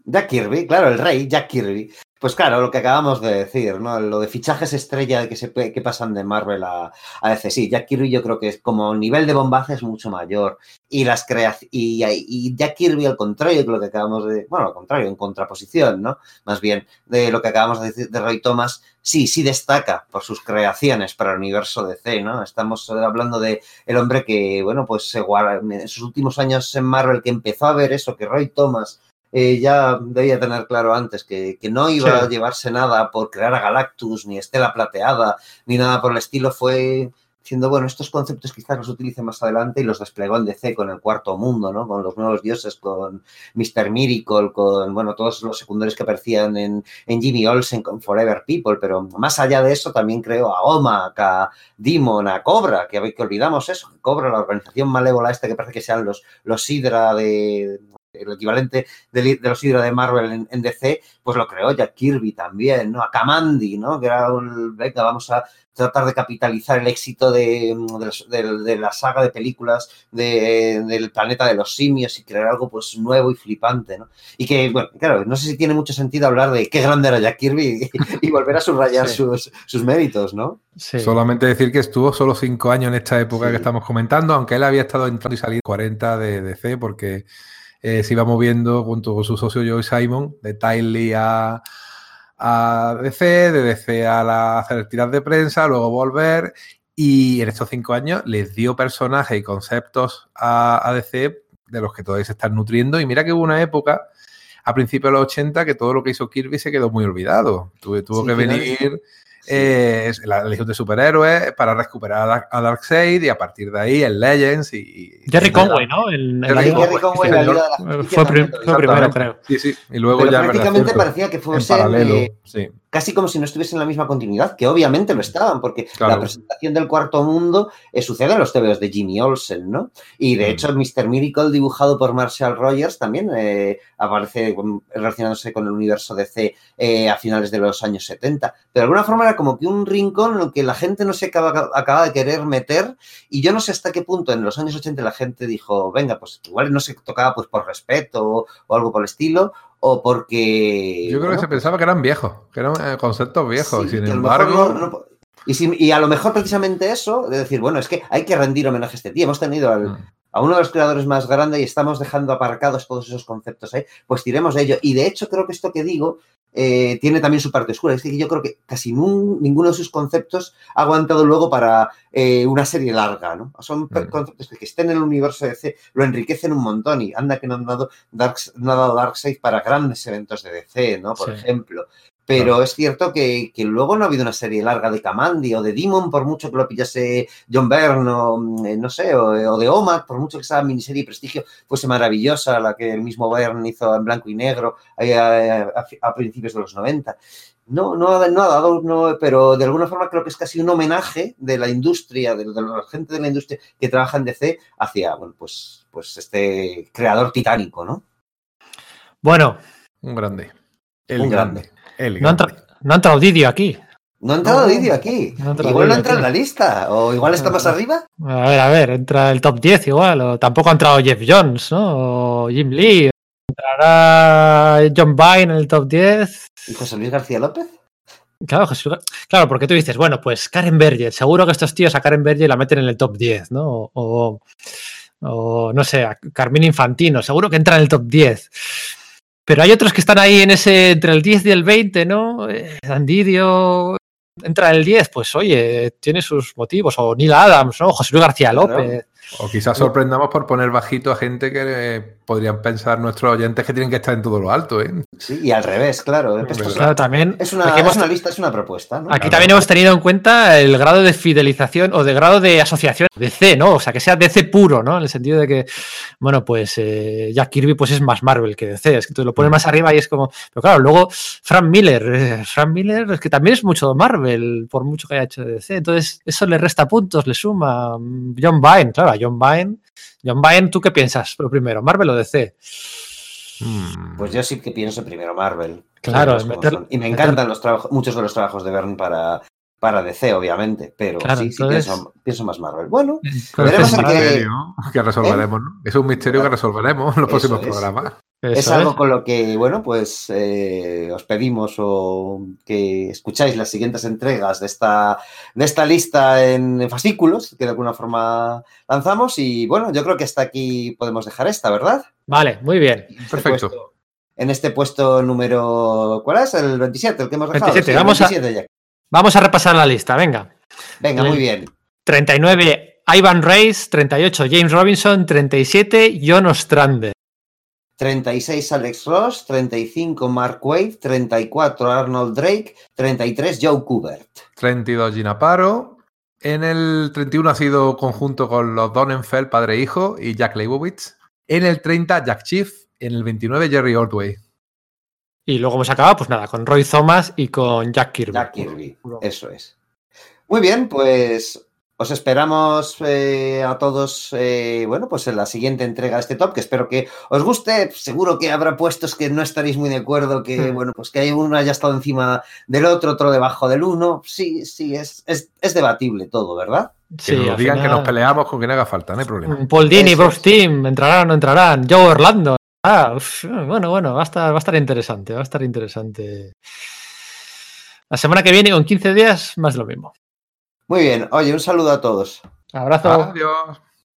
Jack Kirby, claro, el rey, Jack Kirby. Pues claro, lo que acabamos de decir, ¿no? Lo de fichajes estrella que, se, que pasan de Marvel a, a DC. Sí, Jack Kirby yo creo que es como nivel de bombaje es mucho mayor. Y las. Y, y, Jack Kirby, al contrario de lo que acabamos de. Bueno, al contrario, en contraposición, ¿no? Más bien, de lo que acabamos de decir de Roy Thomas, sí, sí destaca por sus creaciones para el universo DC, ¿no? Estamos hablando de el hombre que, bueno, pues en sus últimos años en Marvel, que empezó a ver eso, que Roy Thomas eh, ya debía tener claro antes que, que no iba sí. a llevarse nada por crear a Galactus, ni Estela Plateada, ni nada por el estilo. Fue diciendo, bueno, estos conceptos quizás los utilice más adelante y los desplegó en DC con el cuarto mundo, ¿no? Con los nuevos dioses, con Mr. Miracle, con, bueno, todos los secundarios que aparecían en, en Jimmy Olsen, con Forever People, pero más allá de eso también creo a Omac, a Demon, a Cobra, que, que olvidamos eso, Cobra, la organización malévola esta que parece que sean los, los Hydra de, el equivalente de, de los Hydra de Marvel en, en, DC, pues lo creó Jack Kirby también, ¿no? A Kamandi, ¿no? Que era un, venga, vamos a tratar de capitalizar el éxito de, de, de, de la saga de películas del planeta de los simios y crear algo pues nuevo y flipante, ¿no? Y que, bueno, claro, no sé si tiene mucho sentido hablar de qué grande era Jack Kirby y, y volver a subrayar sí. sus, sus, méritos, ¿no? Sí. Solamente decir que estuvo solo cinco años en esta época sí. que estamos comentando, aunque él había estado entrando y saliendo 40 de DC porque eh, se iba moviendo junto con su socio Joey Simon, de Tiley a, a DC, de DC a, la, a hacer tiras de prensa, luego volver. Y en estos cinco años les dio personajes y conceptos a, a DC de los que todavía se están nutriendo. Y mira que hubo una época a principios de los 80 que todo lo que hizo Kirby se quedó muy olvidado. Tuvo, tuvo sí, que venir eh, la Legión de Superhéroes para recuperar a Darkseid y a partir de ahí el Legends y... Jerry Conway, ¿no? El, el Jerry, Jerry Conway, la Liga de la fue, prim fue primero, creo. Sí, sí. Y luego Pero ya... prácticamente parecía que fue en paralelo, eh, sí. Casi como si no estuviesen en la misma continuidad, que obviamente lo estaban, porque Claro. la presentación del cuarto mundo eh, sucede en los TVOs de Jimmy Olsen, ¿no? Y de Mm. hecho, Mr. Miracle, dibujado por Marshall Rogers, también eh, aparece mm, relacionándose con el universo DC eh, a finales de los años 70. Pero de alguna forma era como que un rincón en el que la gente no se acaba, acaba de querer meter, y yo no sé hasta qué punto en los años 80 la gente dijo, venga, pues igual no se tocaba pues por respeto o, o algo por el estilo, o porque... Yo creo bueno, que se pensaba que eran viejos, que eran eh, conceptos viejos. Sí, sin que a lo mejor embargo, no- no- y, si- y a lo mejor precisamente eso, de decir, bueno, es que hay que rendir homenaje a este tío. Hemos tenido al- Mm. A uno de los creadores más grandes y estamos dejando aparcados todos esos conceptos ahí, pues tiremos de ello. Y de hecho creo que esto que digo eh, tiene también su parte oscura. Es que yo creo que casi nun- ninguno de sus conceptos ha aguantado luego para eh, una serie larga, ¿no? Son Mm. conceptos que, que estén en el universo de DC, lo enriquecen un montón y anda que no han dado, Dark, no ha dado Darkseid para grandes eventos de DC, ¿no? Por Sí. ejemplo. Pero es cierto que, que luego no ha habido una serie larga de Kamandi o de Demon, por mucho que lo pillase John Byrne o mm, eh, no sé, o, o de Omac, por mucho que esa miniserie de prestigio fuese maravillosa, la que el mismo Byrne hizo en blanco y negro eh, a, a- a principios de los 90. No, no, ha- no ha dado, no, pero de alguna forma creo que es casi un homenaje de la industria, de, de la gente de la industria que trabaja en DC hacia, bueno, pues, pues este creador titánico, ¿no? Bueno, un grande. El Un grande. grande. El no ha, grande. entra- no ha entrado Didio aquí. No ha entrado No, Didio aquí. no ha entrado igual no entra en la lista, o igual está más arriba. A ver, a ver, entra el top 10 igual. O tampoco ha entrado Jeff Jones, ¿no? O Jim Lee. Entrará John Byrne en el top 10. ¿Y José Luis García López? Claro, Jesús- claro, porque tú dices, bueno, pues Karen Berger, seguro que estos tíos a Karen Berger la meten en el top 10, ¿no? O, o- o, no sé, a Carmín Infantino, seguro que entra en el top 10. Pero hay otros que están ahí en ese, entre el 10 y el 20, ¿no? Eh, Dandidio entra en el 10, pues oye, tiene sus motivos. O Neil Adams, ¿no? José Luis García Claro. O quizás sorprendamos por poner bajito a gente que eh, podrían pensar nuestros oyentes que tienen que estar en todo lo alto, ¿eh? Sí, y al revés, claro. Es, Claro, también. es una, aquí hemos- es una lista, es una propuesta, ¿no? Aquí Claro. también hemos tenido en cuenta el grado de fidelización o de grado de asociación DC, ¿no? O sea, que sea DC puro, ¿no? En el sentido de que, bueno, pues eh, Jack Kirby pues es más Marvel que DC, es que tú lo pones más arriba y es como... Pero claro, luego Frank Miller, eh, Frank Miller es que también es mucho Marvel, por mucho que haya hecho de DC, entonces eso le resta puntos, le suma. Mm, John Byrne, claro, a John Byrne. John Byrne, ¿tú qué piensas? Lo primero, ¿Marvel o DC? Mm. Pues yo sí que pienso primero Marvel. Claro, meter- y me meter- encantan los trabajos, muchos de los trabajos de Byrne para, para DC, obviamente, pero Claro, sí, sí entonces- pienso, pienso más Marvel. Bueno, veremos es un misterio que resolveremos, ¿no? Es un misterio que resolveremos en los Eso próximos es. programas. Es algo es. con lo que, bueno, pues eh, os pedimos o que escucháis las siguientes entregas de esta, de esta lista en, en fascículos que de alguna forma lanzamos. Y bueno, yo creo que hasta aquí podemos dejar esta, ¿verdad? Vale, muy bien. En este Perfecto. puesto- en este puesto número, ¿cuál es? El 27, el que hemos dejado. 27, Sí, el vamos a- 27 ya. Vamos a repasar la lista, venga. Venga, El- muy bien. 39, Ivan Reis. 38, James Robinson. 37, John Ostrander. 36 Alex Ross, 35 Mark Wade, 34 Arnold Drake, 33 Joe Kubert. 32 Gina Paro. En el 31 ha sido conjunto con los Donenfeld, padre e hijo, y Jack Leibowitz. En el 30, Jack Chief. En el 29, Jerry Ordway. Y luego hemos acabado, pues nada, con Roy Thomas y con Jack Kirby. Jack Kirby, eso es. Muy bien, pues os esperamos eh, a todos, eh, bueno, pues en la siguiente entrega de este top, que espero que os guste. Seguro que habrá puestos que no estaréis muy de acuerdo, que Hmm. bueno, pues que hay uno haya estado encima del otro, otro debajo del uno. Sí, sí, es, es, es debatible todo, ¿verdad? Que Sí, nos digan que nos peleamos con quien haga falta, no hay problema. Paul Dini, Bruce. Team, entrarán o no entrarán. Joe Orlando. Ah, uf, bueno, bueno, va a, estar, va a estar interesante, va a estar interesante. La semana que viene, con 15 días, más de lo mismo. Muy bien, oye, un saludo a todos. Abrazo. Adiós.